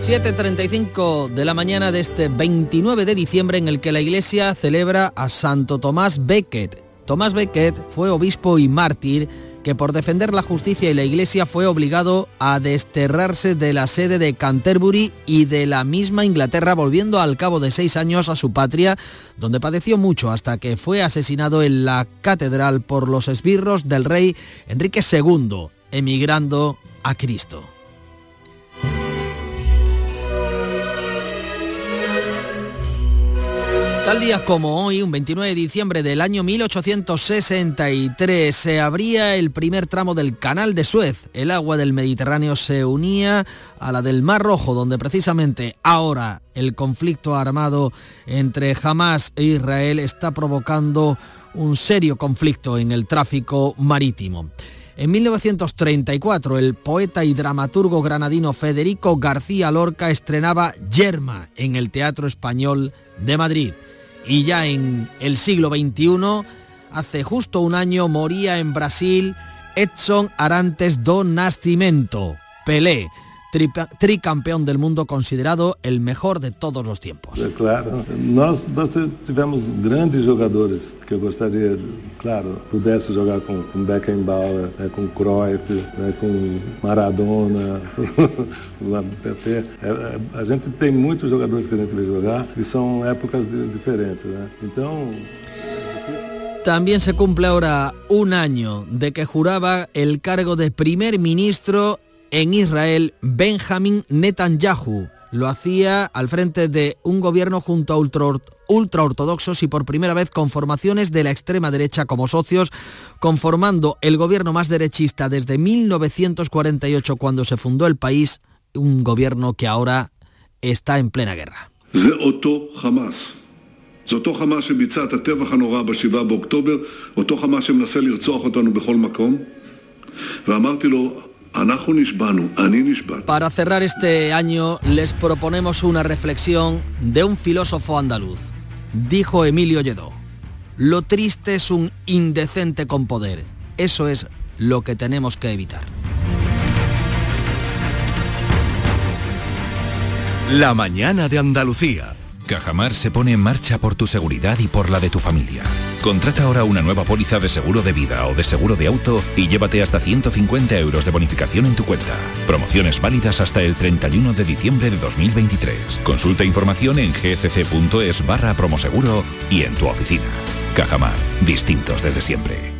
7.35 de la mañana de este 29 de diciembre en el que la iglesia celebra a Santo Tomás Becket. Tomás Becket fue obispo y mártir que por defender la justicia y la iglesia fue obligado a desterrarse de la sede de Canterbury y de la misma Inglaterra, volviendo al cabo de seis años a su patria, donde padeció mucho hasta que fue asesinado en la catedral por los esbirros del rey Enrique II, emigrando a Cristo. Tal día como hoy, un 29 de diciembre del año 1863, se abría el primer tramo del Canal de Suez. El agua del Mediterráneo se unía a la del Mar Rojo, donde precisamente ahora el conflicto armado entre Hamas e Israel está provocando un serio conflicto en el tráfico marítimo. En 1934, el poeta y dramaturgo granadino Federico García Lorca estrenaba Yerma en el Teatro Español de Madrid y ya en el siglo XXI, hace justo un año moría en Brasil Edson Arantes do Nascimento, Pelé, tricampeón del mundo considerado el mejor de todos los tiempos. Claro, nós, nós tivemos grandes jogadores que eu gostaria, claro, pudesse jogar com, com Beckenbauer, né, com Cruyff, né, com Maradona, Pepe. A gente tem muitos jogadores que a gente vê jogar e são épocas diferentes, né? Então También se cumple ahora un año de que juraba el cargo de primer ministro en Israel Benjamin Netanyahu. Lo hacía al frente de un gobierno junto a ultraortodoxos y por primera vez con formaciones de la extrema derecha como socios, conformando el gobierno más derechista desde 1948 cuando se fundó el país, un gobierno que ahora está en plena guerra. Para cerrar este año les proponemos una reflexión de un filósofo andaluz. Dijo Emilio Lledó, lo triste es un indecente con poder. Eso es lo que tenemos que evitar. La mañana de Andalucía. Cajamar se pone en marcha por tu seguridad y por la de tu familia. Contrata ahora una nueva póliza de seguro de vida o de seguro de auto y llévate hasta 150 euros de bonificación en tu cuenta. Promociones válidas hasta el 31 de diciembre de 2023. Consulta información en gcc.es barra promoseguro y en tu oficina. Cajamar, distintos desde siempre.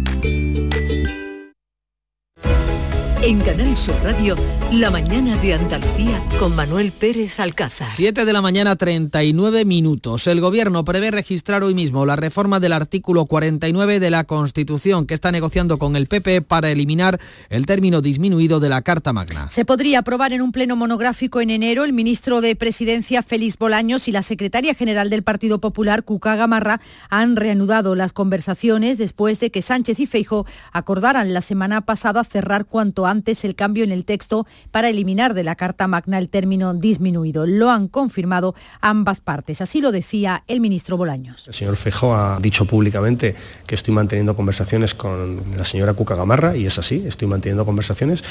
En Canal Sur Radio, La mañana de Andalucía con Manuel Pérez Alcázar. 7 de la mañana 39 minutos. El gobierno prevé registrar hoy mismo la reforma del artículo 49 de la Constitución que está negociando con el PP para eliminar el término disminuido de la Carta Magna. Se podría aprobar en un pleno monográfico en enero. El ministro de Presidencia Félix Bolaños y la secretaria general del Partido Popular Cuca Gamarra han reanudado las conversaciones después de que Sánchez y Feijo acordaran la semana pasada cerrar cuanto antes el cambio en el texto para eliminar de la Carta Magna el término disminuido. Lo han confirmado ambas partes. Así lo decía el ministro Bolaños. El señor Fejo ha dicho públicamente que estoy manteniendo conversaciones con la señora Cuca Gamarra y es así, estoy manteniendo conversaciones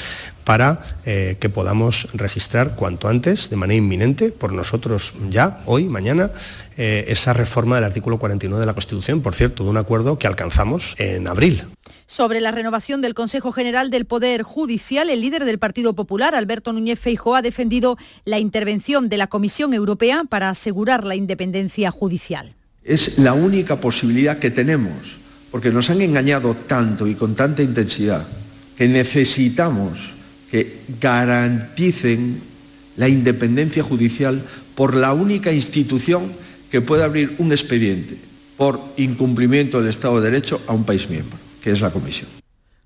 para eh, que podamos registrar cuanto antes, de manera inminente, por nosotros ya, hoy, mañana, eh, esa reforma del artículo 49 de la Constitución, por cierto, de un acuerdo que alcanzamos en abril. Sobre la renovación del Consejo General del Poder Judicial, el líder del Partido Popular, Alberto Núñez Feijóo, ha defendido la intervención de la Comisión Europea para asegurar la independencia judicial. Es la única posibilidad que tenemos, porque nos han engañado tanto y con tanta intensidad, que necesitamos que garanticen la independencia judicial por la única institución que puede abrir un expediente por incumplimiento del Estado de Derecho a un país miembro que es la comisión.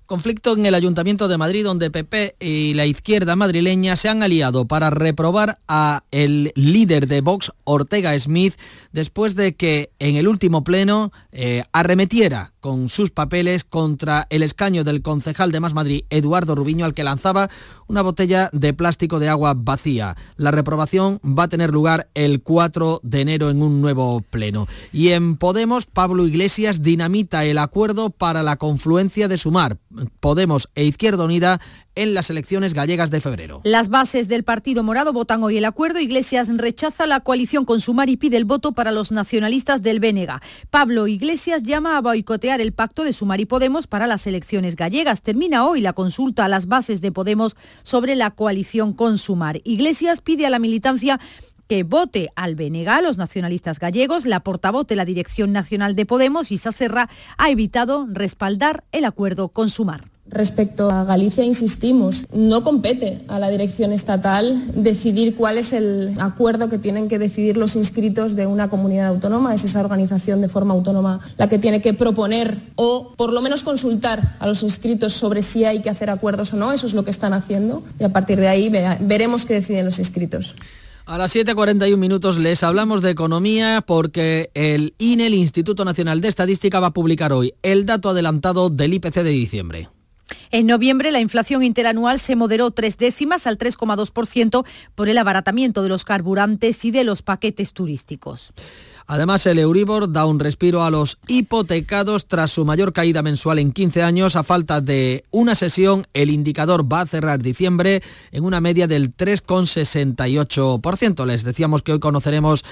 Conflicto en el Ayuntamiento de Madrid donde PP y la izquierda madrileña se han aliado para reprobar a el líder de Vox, Ortega Smith, después de que en el último pleno eh, arremetiera con sus papeles contra el escaño del concejal de Más Madrid, Eduardo Rubiño, al que lanzaba una botella de plástico de agua vacía. La reprobación va a tener lugar el 4 de enero en un nuevo pleno. Y en Podemos, Pablo Iglesias dinamita el acuerdo para la confluencia de Sumar, Podemos e Izquierda Unida en las elecciones gallegas de febrero. Las bases del Partido Morado votan hoy el acuerdo. Iglesias rechaza la coalición con Sumar y pide el voto para los nacionalistas del Bénega. Pablo Iglesias llama a boicotear el pacto de Sumar y Podemos para las elecciones gallegas. Termina hoy la consulta a las bases de Podemos sobre la coalición con Sumar. Iglesias pide a la militancia que vote al BNG, los nacionalistas gallegos. La portavoz de la Dirección Nacional de Podemos, Isa Serra, ha evitado respaldar el acuerdo con Sumar. Respecto a Galicia, insistimos, no compete a la dirección estatal decidir cuál es el acuerdo que tienen que decidir los inscritos de una comunidad autónoma. Es esa organización de forma autónoma la que tiene que proponer o por lo menos consultar a los inscritos sobre si hay que hacer acuerdos o no. Eso es lo que están haciendo y a partir de ahí veremos qué deciden los inscritos. A las 7.41 minutos les hablamos de economía porque el INE, el Instituto Nacional de Estadística, va a publicar hoy el dato adelantado del IPC de diciembre. En noviembre la inflación interanual se moderó tres décimas al 3,2% por el abaratamiento de los carburantes y de los paquetes turísticos. Además, el Euribor da un respiro a los hipotecados tras su mayor caída mensual en 15 años. A falta de una sesión, el indicador va a cerrar diciembre en una media del 3,68%. Les decíamos que hoy conoceremos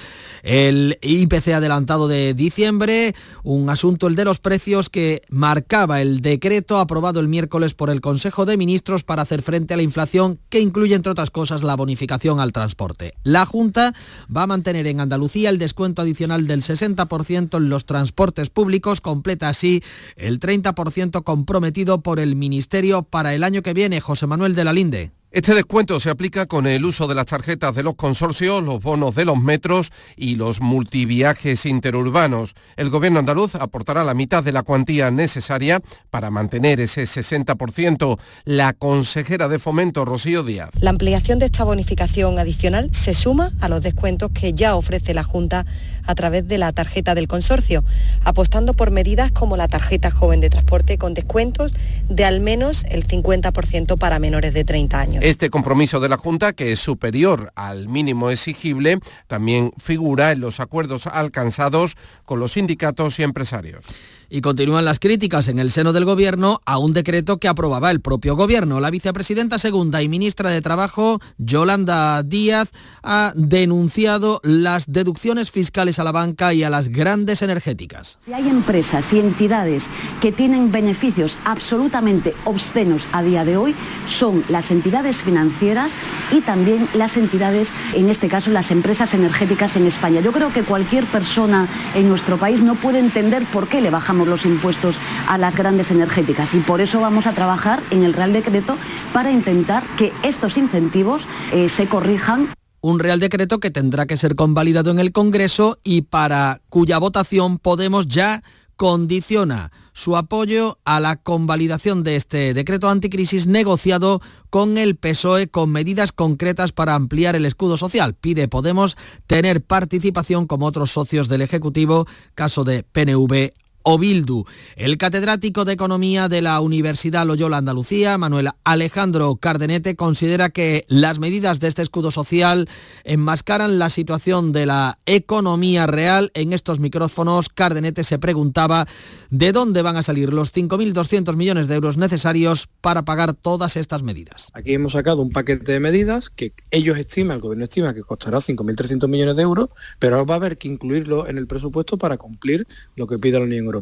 el IPC adelantado de diciembre, un asunto el de los precios que marcaba el decreto aprobado el miércoles por el Consejo de Ministros para hacer frente a la inflación que incluye, entre otras cosas, la bonificación al transporte. La Junta va a mantener en Andalucía el descuento adicional del 60% en los transportes públicos, completa así el 30% comprometido por el Ministerio para el año que viene. José Manuel de la Linde. Este descuento se aplica con el uso de las tarjetas de los consorcios, los bonos de los metros y los multiviajes interurbanos. El gobierno andaluz aportará la mitad de la cuantía necesaria para mantener ese 60%. La consejera de fomento, Rocío Díaz. La ampliación de esta bonificación adicional se suma a los descuentos que ya ofrece la Junta a través de la tarjeta del consorcio, apostando por medidas como la tarjeta joven de transporte con descuentos de al menos el 50% para menores de 30 años. Este compromiso de la Junta, que es superior al mínimo exigible, también figura en los acuerdos alcanzados con los sindicatos y empresarios. Y continúan las críticas en el seno del Gobierno a un decreto que aprobaba el propio Gobierno. La vicepresidenta segunda y ministra de Trabajo, Yolanda Díaz, ha denunciado las deducciones fiscales a la banca y a las grandes energéticas. Si hay empresas y entidades que tienen beneficios absolutamente obscenos a día de hoy, son las entidades financieras y también las entidades, en este caso las empresas energéticas en España. Yo creo que cualquier persona en nuestro país no puede entender por qué le bajamos los impuestos a las grandes energéticas y por eso vamos a trabajar en el Real Decreto para intentar que estos incentivos eh, se corrijan un Real Decreto que tendrá que ser convalidado en el Congreso y para cuya votación Podemos ya condiciona su apoyo a la convalidación de este decreto anticrisis negociado con el PSOE con medidas concretas para ampliar el escudo social. Pide Podemos tener participación como otros socios del Ejecutivo, caso de PNV o Bildu. El catedrático de Economía de la Universidad Loyola Andalucía, Manuel Alejandro Cardenete, considera que las medidas de este escudo social enmascaran la situación de la economía real. En estos micrófonos, Cardenete se preguntaba de dónde van a salir los 5.200 millones de euros necesarios para pagar todas estas medidas. Aquí hemos sacado un paquete de medidas que ellos estiman, el gobierno estima que costará 5.300 millones de euros, pero va a haber que incluirlo en el presupuesto para cumplir lo que pide la Unión Europea.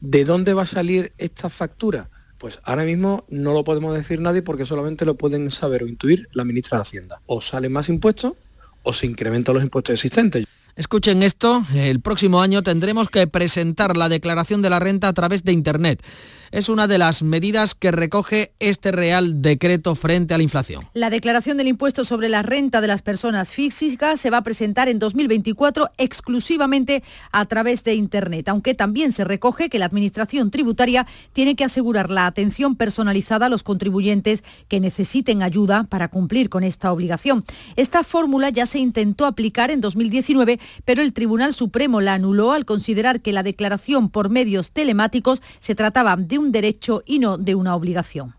¿De dónde va a salir esta factura? Pues ahora mismo no lo podemos decir nadie porque solamente lo pueden saber o intuir la ministra de Hacienda. O salen más impuestos o se incrementan los impuestos existentes. Escuchen esto, el próximo año tendremos que presentar la declaración de la renta a través de Internet es una de las medidas que recoge este Real Decreto frente a la inflación. La declaración del impuesto sobre la renta de las personas físicas se va a presentar en 2024 exclusivamente a través de Internet, aunque también se recoge que la Administración tributaria tiene que asegurar la atención personalizada a los contribuyentes que necesiten ayuda para cumplir con esta obligación. Esta fórmula ya se intentó aplicar en 2019, pero el Tribunal Supremo la anuló al considerar que la declaración por medios telemáticos se trataba de un derecho y no de una obligación.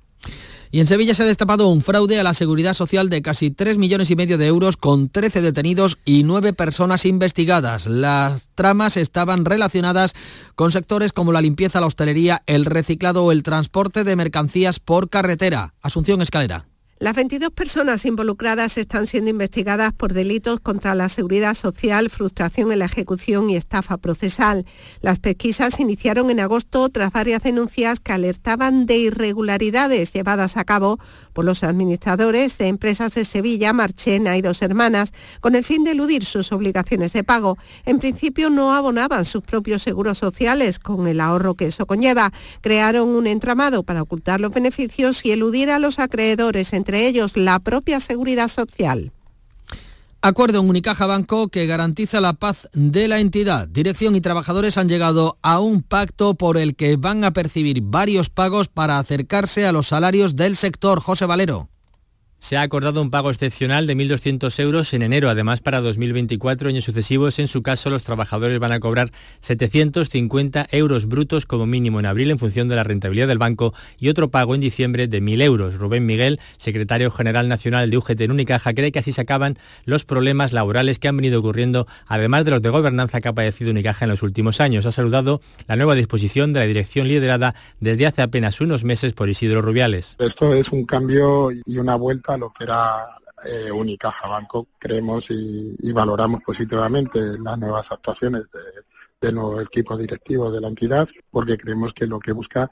Y en Sevilla se ha destapado un fraude a la seguridad social de casi 3 millones y medio de euros con 13 detenidos y 9 personas investigadas. Las tramas estaban relacionadas con sectores como la limpieza, la hostelería, el reciclado o el transporte de mercancías por carretera. Asunción Escalera. Las 22 personas involucradas están siendo investigadas por delitos contra la seguridad social, frustración en la ejecución y estafa procesal. Las pesquisas iniciaron en agosto tras varias denuncias que alertaban de irregularidades llevadas a cabo por los administradores de empresas de Sevilla, Marchena y Dos Hermanas, con el fin de eludir sus obligaciones de pago. En principio no abonaban sus propios seguros sociales con el ahorro que eso conlleva. Crearon un entramado para ocultar los beneficios y eludir a los acreedores entre ellos la propia seguridad social. Acuerdo en Unicaja Banco que garantiza la paz de la entidad. Dirección y trabajadores han llegado a un pacto por el que van a percibir varios pagos para acercarse a los salarios del sector. José Valero. Se ha acordado un pago excepcional de 1.200 euros en enero. Además, para 2024, años sucesivos, en su caso, los trabajadores van a cobrar 750 euros brutos como mínimo en abril en función de la rentabilidad del banco y otro pago en diciembre de 1.000 euros. Rubén Miguel, secretario general nacional de UGT en Unicaja, cree que así se acaban los problemas laborales que han venido ocurriendo, además de los de gobernanza que ha padecido Unicaja en los últimos años. Ha saludado la nueva disposición de la dirección liderada desde hace apenas unos meses por Isidro Rubiales. Esto es un cambio y una vuelta lo que era eh, Unicaja Banco. Creemos y, valoramos positivamente las nuevas actuaciones de, de nuevo equipo directivo de la entidad porque creemos que lo que busca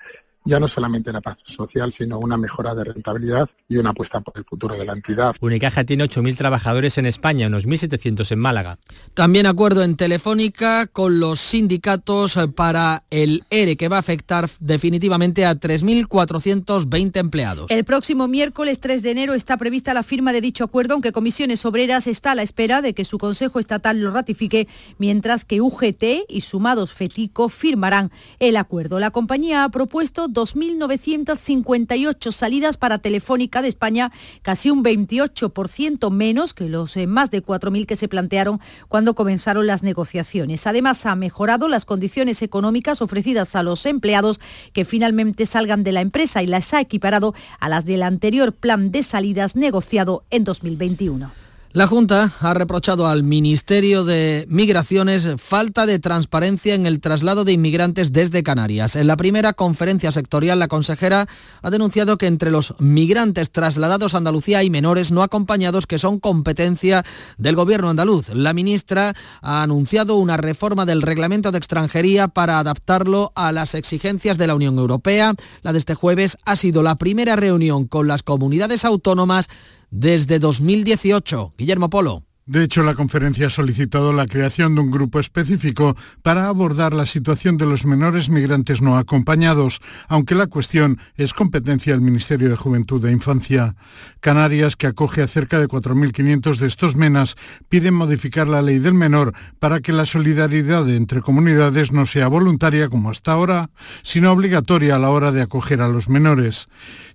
ya no solamente la paz social, sino una mejora de rentabilidad y una apuesta por el futuro de la entidad. Unicaja tiene 8.000 trabajadores en España, unos 1.700 en Málaga. También acuerdo en Telefónica con los sindicatos para el ERE, que va a afectar definitivamente a 3.420 empleados. El próximo miércoles 3 de enero está prevista la firma de dicho acuerdo, aunque Comisiones Obreras está a la espera de que su Consejo Estatal lo ratifique, mientras que UGT y Sumados FETICO firmarán el acuerdo. La compañía ha propuesto 2.958 salidas para Telefónica de España, casi un 28% menos que los eh, más de 4.000 que se plantearon cuando comenzaron las negociaciones. Además, ha mejorado las condiciones económicas ofrecidas a los empleados que finalmente salgan de la empresa y las ha equiparado a las del anterior plan de salidas negociado en 2021. La Junta ha reprochado al Ministerio de Migraciones falta de transparencia en el traslado de inmigrantes desde Canarias. En la primera conferencia sectorial, la consejera ha denunciado que entre los migrantes trasladados a Andalucía hay menores no acompañados que son competencia del gobierno andaluz. La ministra ha anunciado una reforma del reglamento de extranjería para adaptarlo a las exigencias de la Unión Europea. La de este jueves ha sido la primera reunión con las comunidades autónomas desde 2018. Guillermo Polo. De hecho, la conferencia ha solicitado la creación de un grupo específico para abordar la situación de los menores migrantes no acompañados, aunque la cuestión es competencia del Ministerio de Juventud e Infancia. Canarias, que acoge a cerca de 4.500 de estos menas, piden modificar la ley del menor para que la solidaridad entre comunidades no sea voluntaria como hasta ahora, sino obligatoria a la hora de acoger a los menores.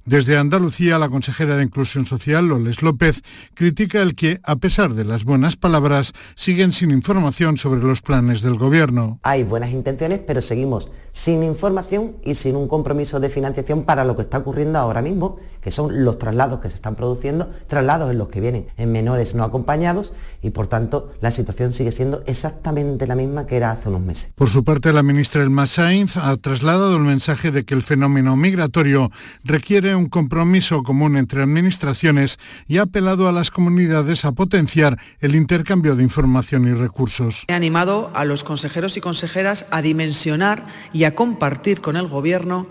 Desde Andalucía, la consejera de Inclusión Social, Loles López, critica el que, a pesar de las buenas palabras, siguen sin información sobre los planes del Gobierno. Hay buenas intenciones, pero seguimos sin información y sin un compromiso de financiación para lo que está ocurriendo ahora mismo, que son los traslados que se están produciendo, traslados en los que vienen en menores no acompañados y por tanto la situación sigue siendo exactamente la misma que era hace unos meses. Por su parte, la ministra Elma Sainz ha trasladado el mensaje de que el fenómeno migratorio requiere un compromiso común entre administraciones y ha apelado a las comunidades a potenciar el intercambio de información y recursos. He animado a los consejeros y consejeras a dimensionar y a compartir con el Gobierno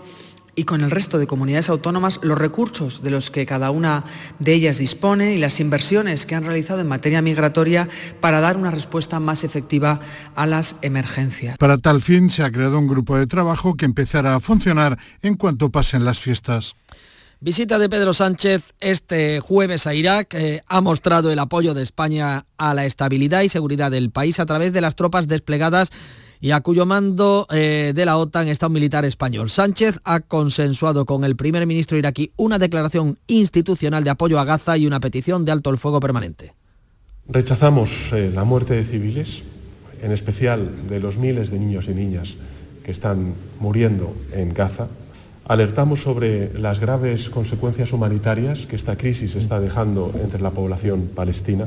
y con el resto de comunidades autónomas los recursos de los que cada una de ellas dispone y las inversiones que han realizado en materia migratoria para dar una respuesta más efectiva a las emergencias. Para tal fin se ha creado un grupo de trabajo que empezará a funcionar en cuanto pasen las fiestas. Visita de Pedro Sánchez este jueves a Irak eh, ha mostrado el apoyo de España a la estabilidad y seguridad del país a través de las tropas desplegadas y a cuyo mando eh, de la OTAN está un militar español. Sánchez ha consensuado con el primer ministro iraquí una declaración institucional de apoyo a Gaza y una petición de alto el fuego permanente. Rechazamos eh, la muerte de civiles, en especial de los miles de niños y niñas que están muriendo en Gaza Alertamos sobre las graves consecuencias humanitarias que esta crisis está dejando entre la población palestina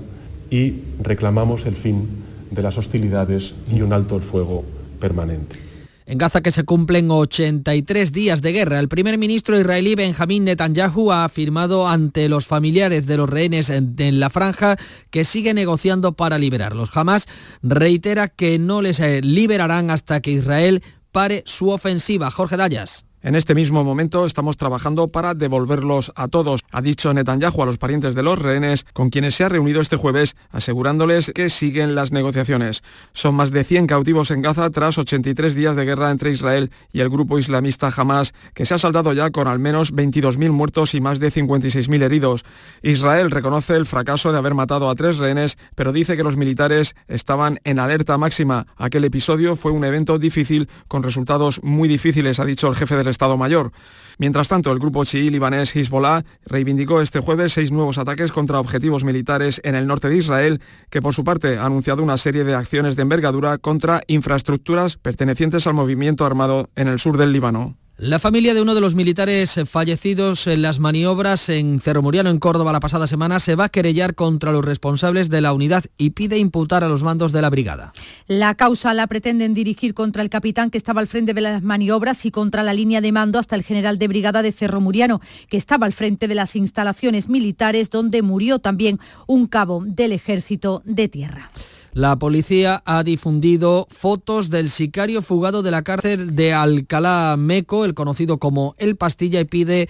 y reclamamos el fin de las hostilidades y un alto el fuego permanente. En Gaza que se cumplen 83 días de guerra, el primer ministro israelí Benjamín Netanyahu ha afirmado ante los familiares de los rehenes en, la franja que sigue negociando para liberarlos. Jamás reitera que no les eh, liberarán hasta que Israel pare su ofensiva. Jorge Dayas. En este mismo momento estamos trabajando para devolverlos a todos, ha dicho Netanyahu a los parientes de los rehenes con quienes se ha reunido este jueves, asegurándoles que siguen las negociaciones. Son más de 100 cautivos en Gaza tras 83 días de guerra entre Israel y el grupo islamista Hamas, que se ha saldado ya con al menos 22.000 muertos y más de 56.000 heridos. Israel reconoce el fracaso de haber matado a tres rehenes, pero dice que los militares estaban en alerta máxima. Aquel episodio fue un evento difícil con resultados muy difíciles, ha dicho el jefe del Estado Mayor. Mientras tanto, el grupo chií libanés Hezbollah reivindicó este jueves seis nuevos ataques contra objetivos militares en el norte de Israel, que por su parte ha anunciado una serie de acciones de envergadura contra infraestructuras pertenecientes al movimiento armado en el sur del Líbano. La familia de uno de los militares fallecidos en las maniobras en Cerro Muriano, en Córdoba, la pasada semana, se va a querellar contra los responsables de la unidad y pide imputar a los mandos de la brigada. La causa la pretenden dirigir contra el capitán que estaba al frente de las maniobras y contra la línea de mando hasta el general de brigada de Cerro Muriano, que estaba al frente de las instalaciones militares donde murió también un cabo del ejército de tierra. La policía ha difundido fotos del sicario fugado de la cárcel de Alcalá Meco, el conocido como El Pastilla, y pide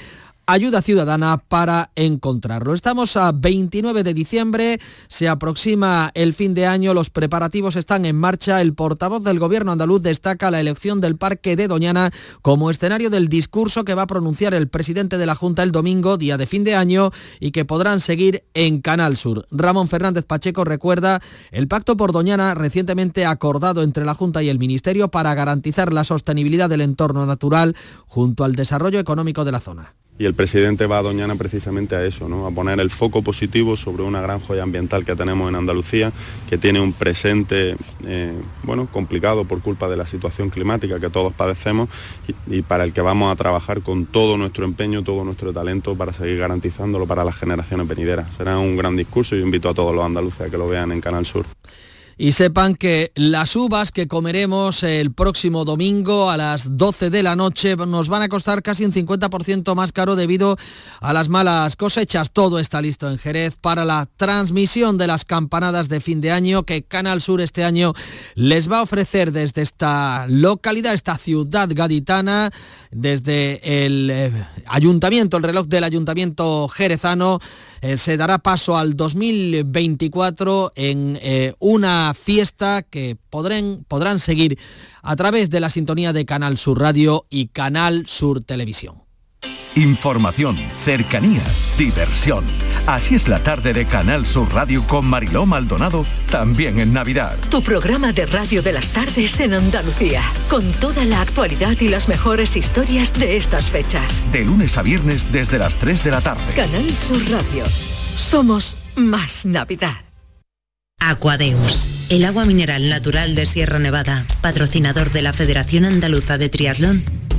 ayuda ciudadana para encontrarlo. Estamos a 29 de diciembre, se aproxima el fin de año, los preparativos están en marcha. El portavoz del gobierno andaluz destaca la elección del Parque de Doñana como escenario del discurso que va a pronunciar el presidente de la Junta el domingo, día de fin de año, y que podrán seguir en Canal Sur. Ramón Fernández Pacheco recuerda el pacto por Doñana recientemente acordado entre la Junta y el Ministerio para garantizar la sostenibilidad del entorno natural junto al desarrollo económico de la zona y el presidente va a Doñana precisamente a eso, ¿no? a poner el foco positivo sobre una gran joya ambiental que tenemos en Andalucía, que tiene un presente eh, bueno, complicado por culpa de la situación climática que todos padecemos y, y, para el que vamos a trabajar con todo nuestro empeño, todo nuestro talento para seguir garantizándolo para las generaciones venideras. Será un gran discurso y invito a todos los andaluces a que lo vean en Canal Sur. Y sepan que las uvas que comeremos el próximo domingo a las 12 de la noche nos van a costar casi un 50% más caro debido a las malas cosechas. Todo está listo en Jerez para la transmisión de las campanadas de fin de año que Canal Sur este año les va a ofrecer desde esta localidad, esta ciudad gaditana, desde el eh, ayuntamiento, el reloj del ayuntamiento jerezano eh, se dará paso al 2024 en eh, una fiesta que podrán, podrán seguir a través de la sintonía de Canal Sur Radio y Canal Sur Televisión. Información, cercanía, diversión. Así es la tarde de Canal Sur Radio con Mariló Maldonado, también en Navidad. Tu programa de radio de las tardes en Andalucía, con toda la actualidad y las mejores historias de estas fechas. De lunes a viernes desde las 3 de la tarde. Canal Sur Radio. Somos más Navidad. Aquadeus, el agua mineral natural de Sierra Nevada, patrocinador de la Federación Andaluza de Triatlón,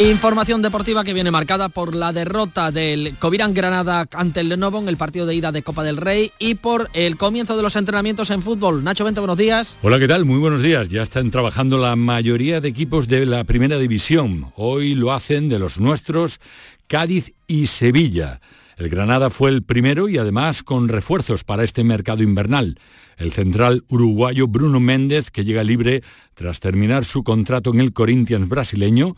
Información deportiva que viene marcada por la derrota del Covirán Granada ante el Lenovo en el partido de ida de Copa del Rey y por el comienzo de los entrenamientos en fútbol. Nacho Vente, buenos días. Hola, ¿qué tal? Muy buenos días. Ya están trabajando la mayoría de equipos de la Primera División. Hoy lo hacen de los nuestros Cádiz y Sevilla. El Granada fue el primero y además con refuerzos para este mercado invernal. El central uruguayo Bruno Méndez, que llega libre tras terminar su contrato en el Corinthians brasileño,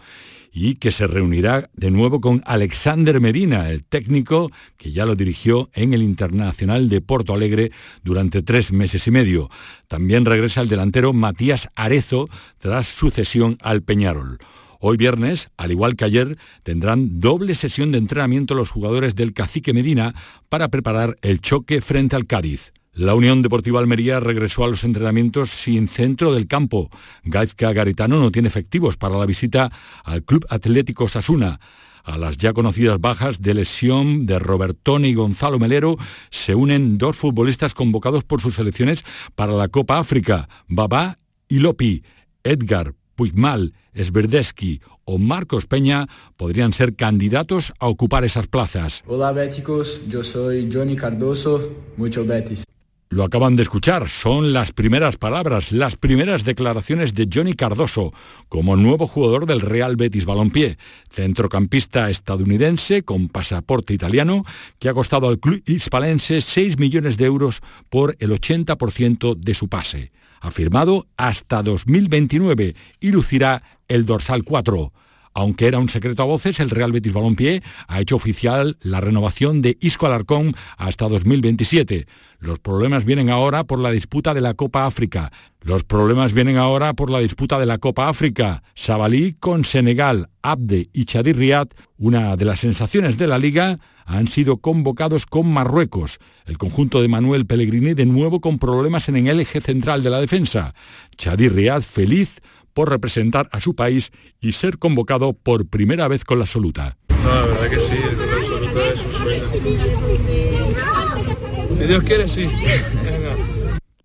y que se reunirá de nuevo con Alexander Medina, el técnico que ya lo dirigió en el Internacional de Porto Alegre durante tres meses y medio. También regresa el delantero Matías Arezo tras su cesión al Peñarol. Hoy viernes, al igual que ayer, tendrán doble sesión de entrenamiento los jugadores del Cacique Medina para preparar el choque frente al Cádiz. La Unión Deportiva Almería regresó a los entrenamientos sin centro del campo. Gaizka Garitano no tiene efectivos para la visita al Club Atlético Sasuna. A las ya conocidas bajas de lesión de Robertone y Gonzalo Melero se unen dos futbolistas convocados por sus selecciones para la Copa África, Babá y Lopi. Edgar, Puigmal, Esverdeski o Marcos Peña podrían ser candidatos a ocupar esas plazas. Hola béticos, yo soy Johnny Cardoso, mucho Betis. Lo acaban de escuchar, son las primeras palabras, las primeras declaraciones de Johnny Cardoso como nuevo jugador del Real Betis Balompié, centrocampista estadounidense con pasaporte italiano que ha costado al club hispalense 6 millones de euros por el 80% de su pase. Ha firmado hasta 2029 y lucirá el dorsal 4. Aunque era un secreto a voces, el Real Betis Balompié ha hecho oficial la renovación de Isco Alarcón hasta 2027. Los problemas vienen ahora por la disputa de la Copa África. Los problemas vienen ahora por la disputa de la Copa África. Sabalí con Senegal, Abde y Chadir Riyad, una de las sensaciones de la liga, han sido convocados con Marruecos. El conjunto de Manuel Pellegrini de nuevo con problemas en el eje central de la defensa. Chadir Riyad feliz por representar a su país y ser convocado por primera vez con la absoluta. No, la verdad que sí, la absoluta es un sueño. Si Dios quiere, sí.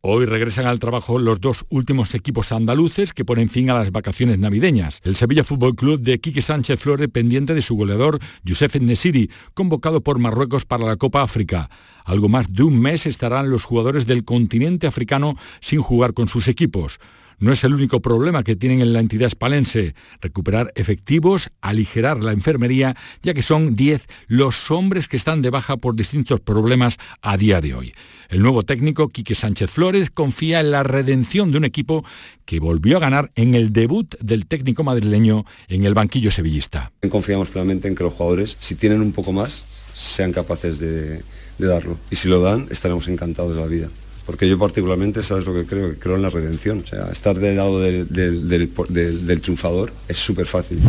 Hoy regresan al trabajo los dos últimos equipos andaluces que ponen fin a las vacaciones navideñas. El Sevilla Fútbol Club de Quique Sánchez Flores pendiente de su goleador Youssef Nesiri, convocado por Marruecos para la Copa África. Algo más de un mes estarán los jugadores del continente africano sin jugar con sus equipos. No es el único problema que tienen en la entidad espalense. Recuperar efectivos, aligerar la enfermería, ya que son 10 los hombres que están de baja por distintos problemas a día de hoy. El nuevo técnico, Quique Sánchez Flores, confía en la redención de un equipo que volvió a ganar en el debut del técnico madrileño en el banquillo sevillista. Confiamos plenamente en que los jugadores, si tienen un poco más, sean capaces de, de darlo. Y si lo dan, estaremos encantados de la vida porque yo particularmente, ¿sabes lo que creo? Creo en la redención. O sea, estar del lado del, del, triunfador es súper fácil,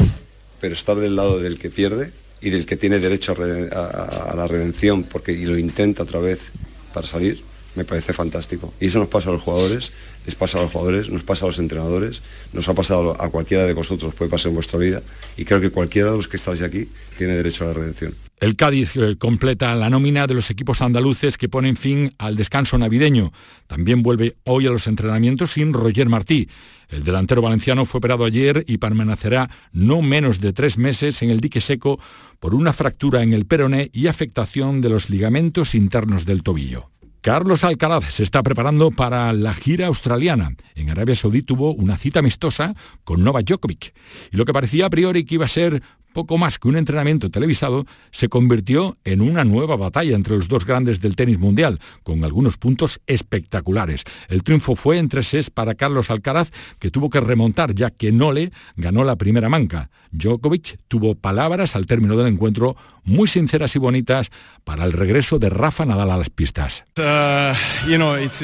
pero estar del lado del que pierde y del que tiene derecho a, la redención porque y lo intenta otra vez para salir, me parece fantástico. Y eso nos pasa a los jugadores, les pasa a los jugadores, nos pasa a los entrenadores, nos ha pasado a cualquiera de vosotros, puede pasar en vuestra vida, y creo que cualquiera de los que estáis aquí tiene derecho a la redención. El Cádiz eh, completa la nómina de los equipos andaluces que ponen fin al descanso navideño. También vuelve hoy a los entrenamientos sin Roger Martí. El delantero valenciano fue operado ayer y permanecerá no menos de tres meses en el dique seco por una fractura en el peroné y afectación de los ligamentos internos del tobillo. Carlos Alcaraz se está preparando para la gira australiana. En Arabia Saudí tuvo una cita amistosa con Novak Djokovic. Y lo que parecía a priori que iba a ser poco más que un entrenamiento televisado, se convirtió en una nueva batalla entre los dos grandes del tenis mundial, con algunos puntos espectaculares. El triunfo fue en tres sets para Carlos Alcaraz, que tuvo que remontar ya que Nole ganó la primera manca. Djokovic tuvo palabras al término del encuentro muy sinceras y bonitas para el regreso de Rafa Nadal a las pistas. Uh,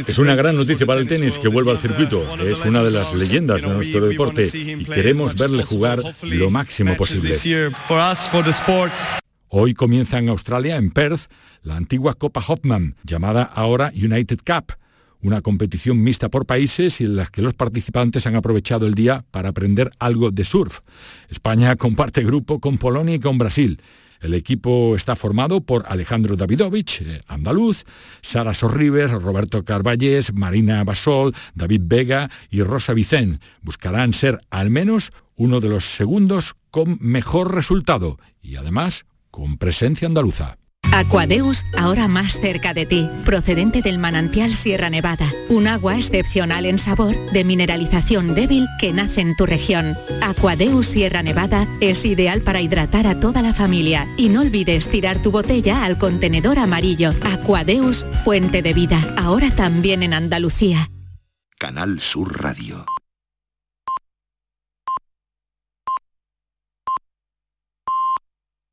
es una gran noticia para el tenis que vuelva al circuito. Es una de las leyendas de nuestro deporte y queremos verle jugar lo máximo posible. Hoy comienza en Australia, en Perth, la antigua Copa Hopman, llamada ahora United Cup, una competición mixta por países y en la que los participantes han aprovechado el día para aprender algo de surf. España comparte grupo con Polonia y con Brasil. El equipo está formado por Alejandro Davidovich, eh, andaluz, Sara Sorribes, Roberto Carballés, Marina Basol, David Vega y Rosa Vicén. Buscarán ser al menos uno de los segundos con mejor resultado y además con presencia andaluza. Aquadeus, ahora más cerca de ti, procedente del manantial Sierra Nevada, un agua excepcional en sabor, de mineralización débil que nace en tu región. Aquadeus Sierra Nevada es ideal para hidratar a toda la familia y no olvides tirar tu botella al contenedor amarillo. Aquadeus, fuente de vida, ahora también en Andalucía. Canal Sur Radio.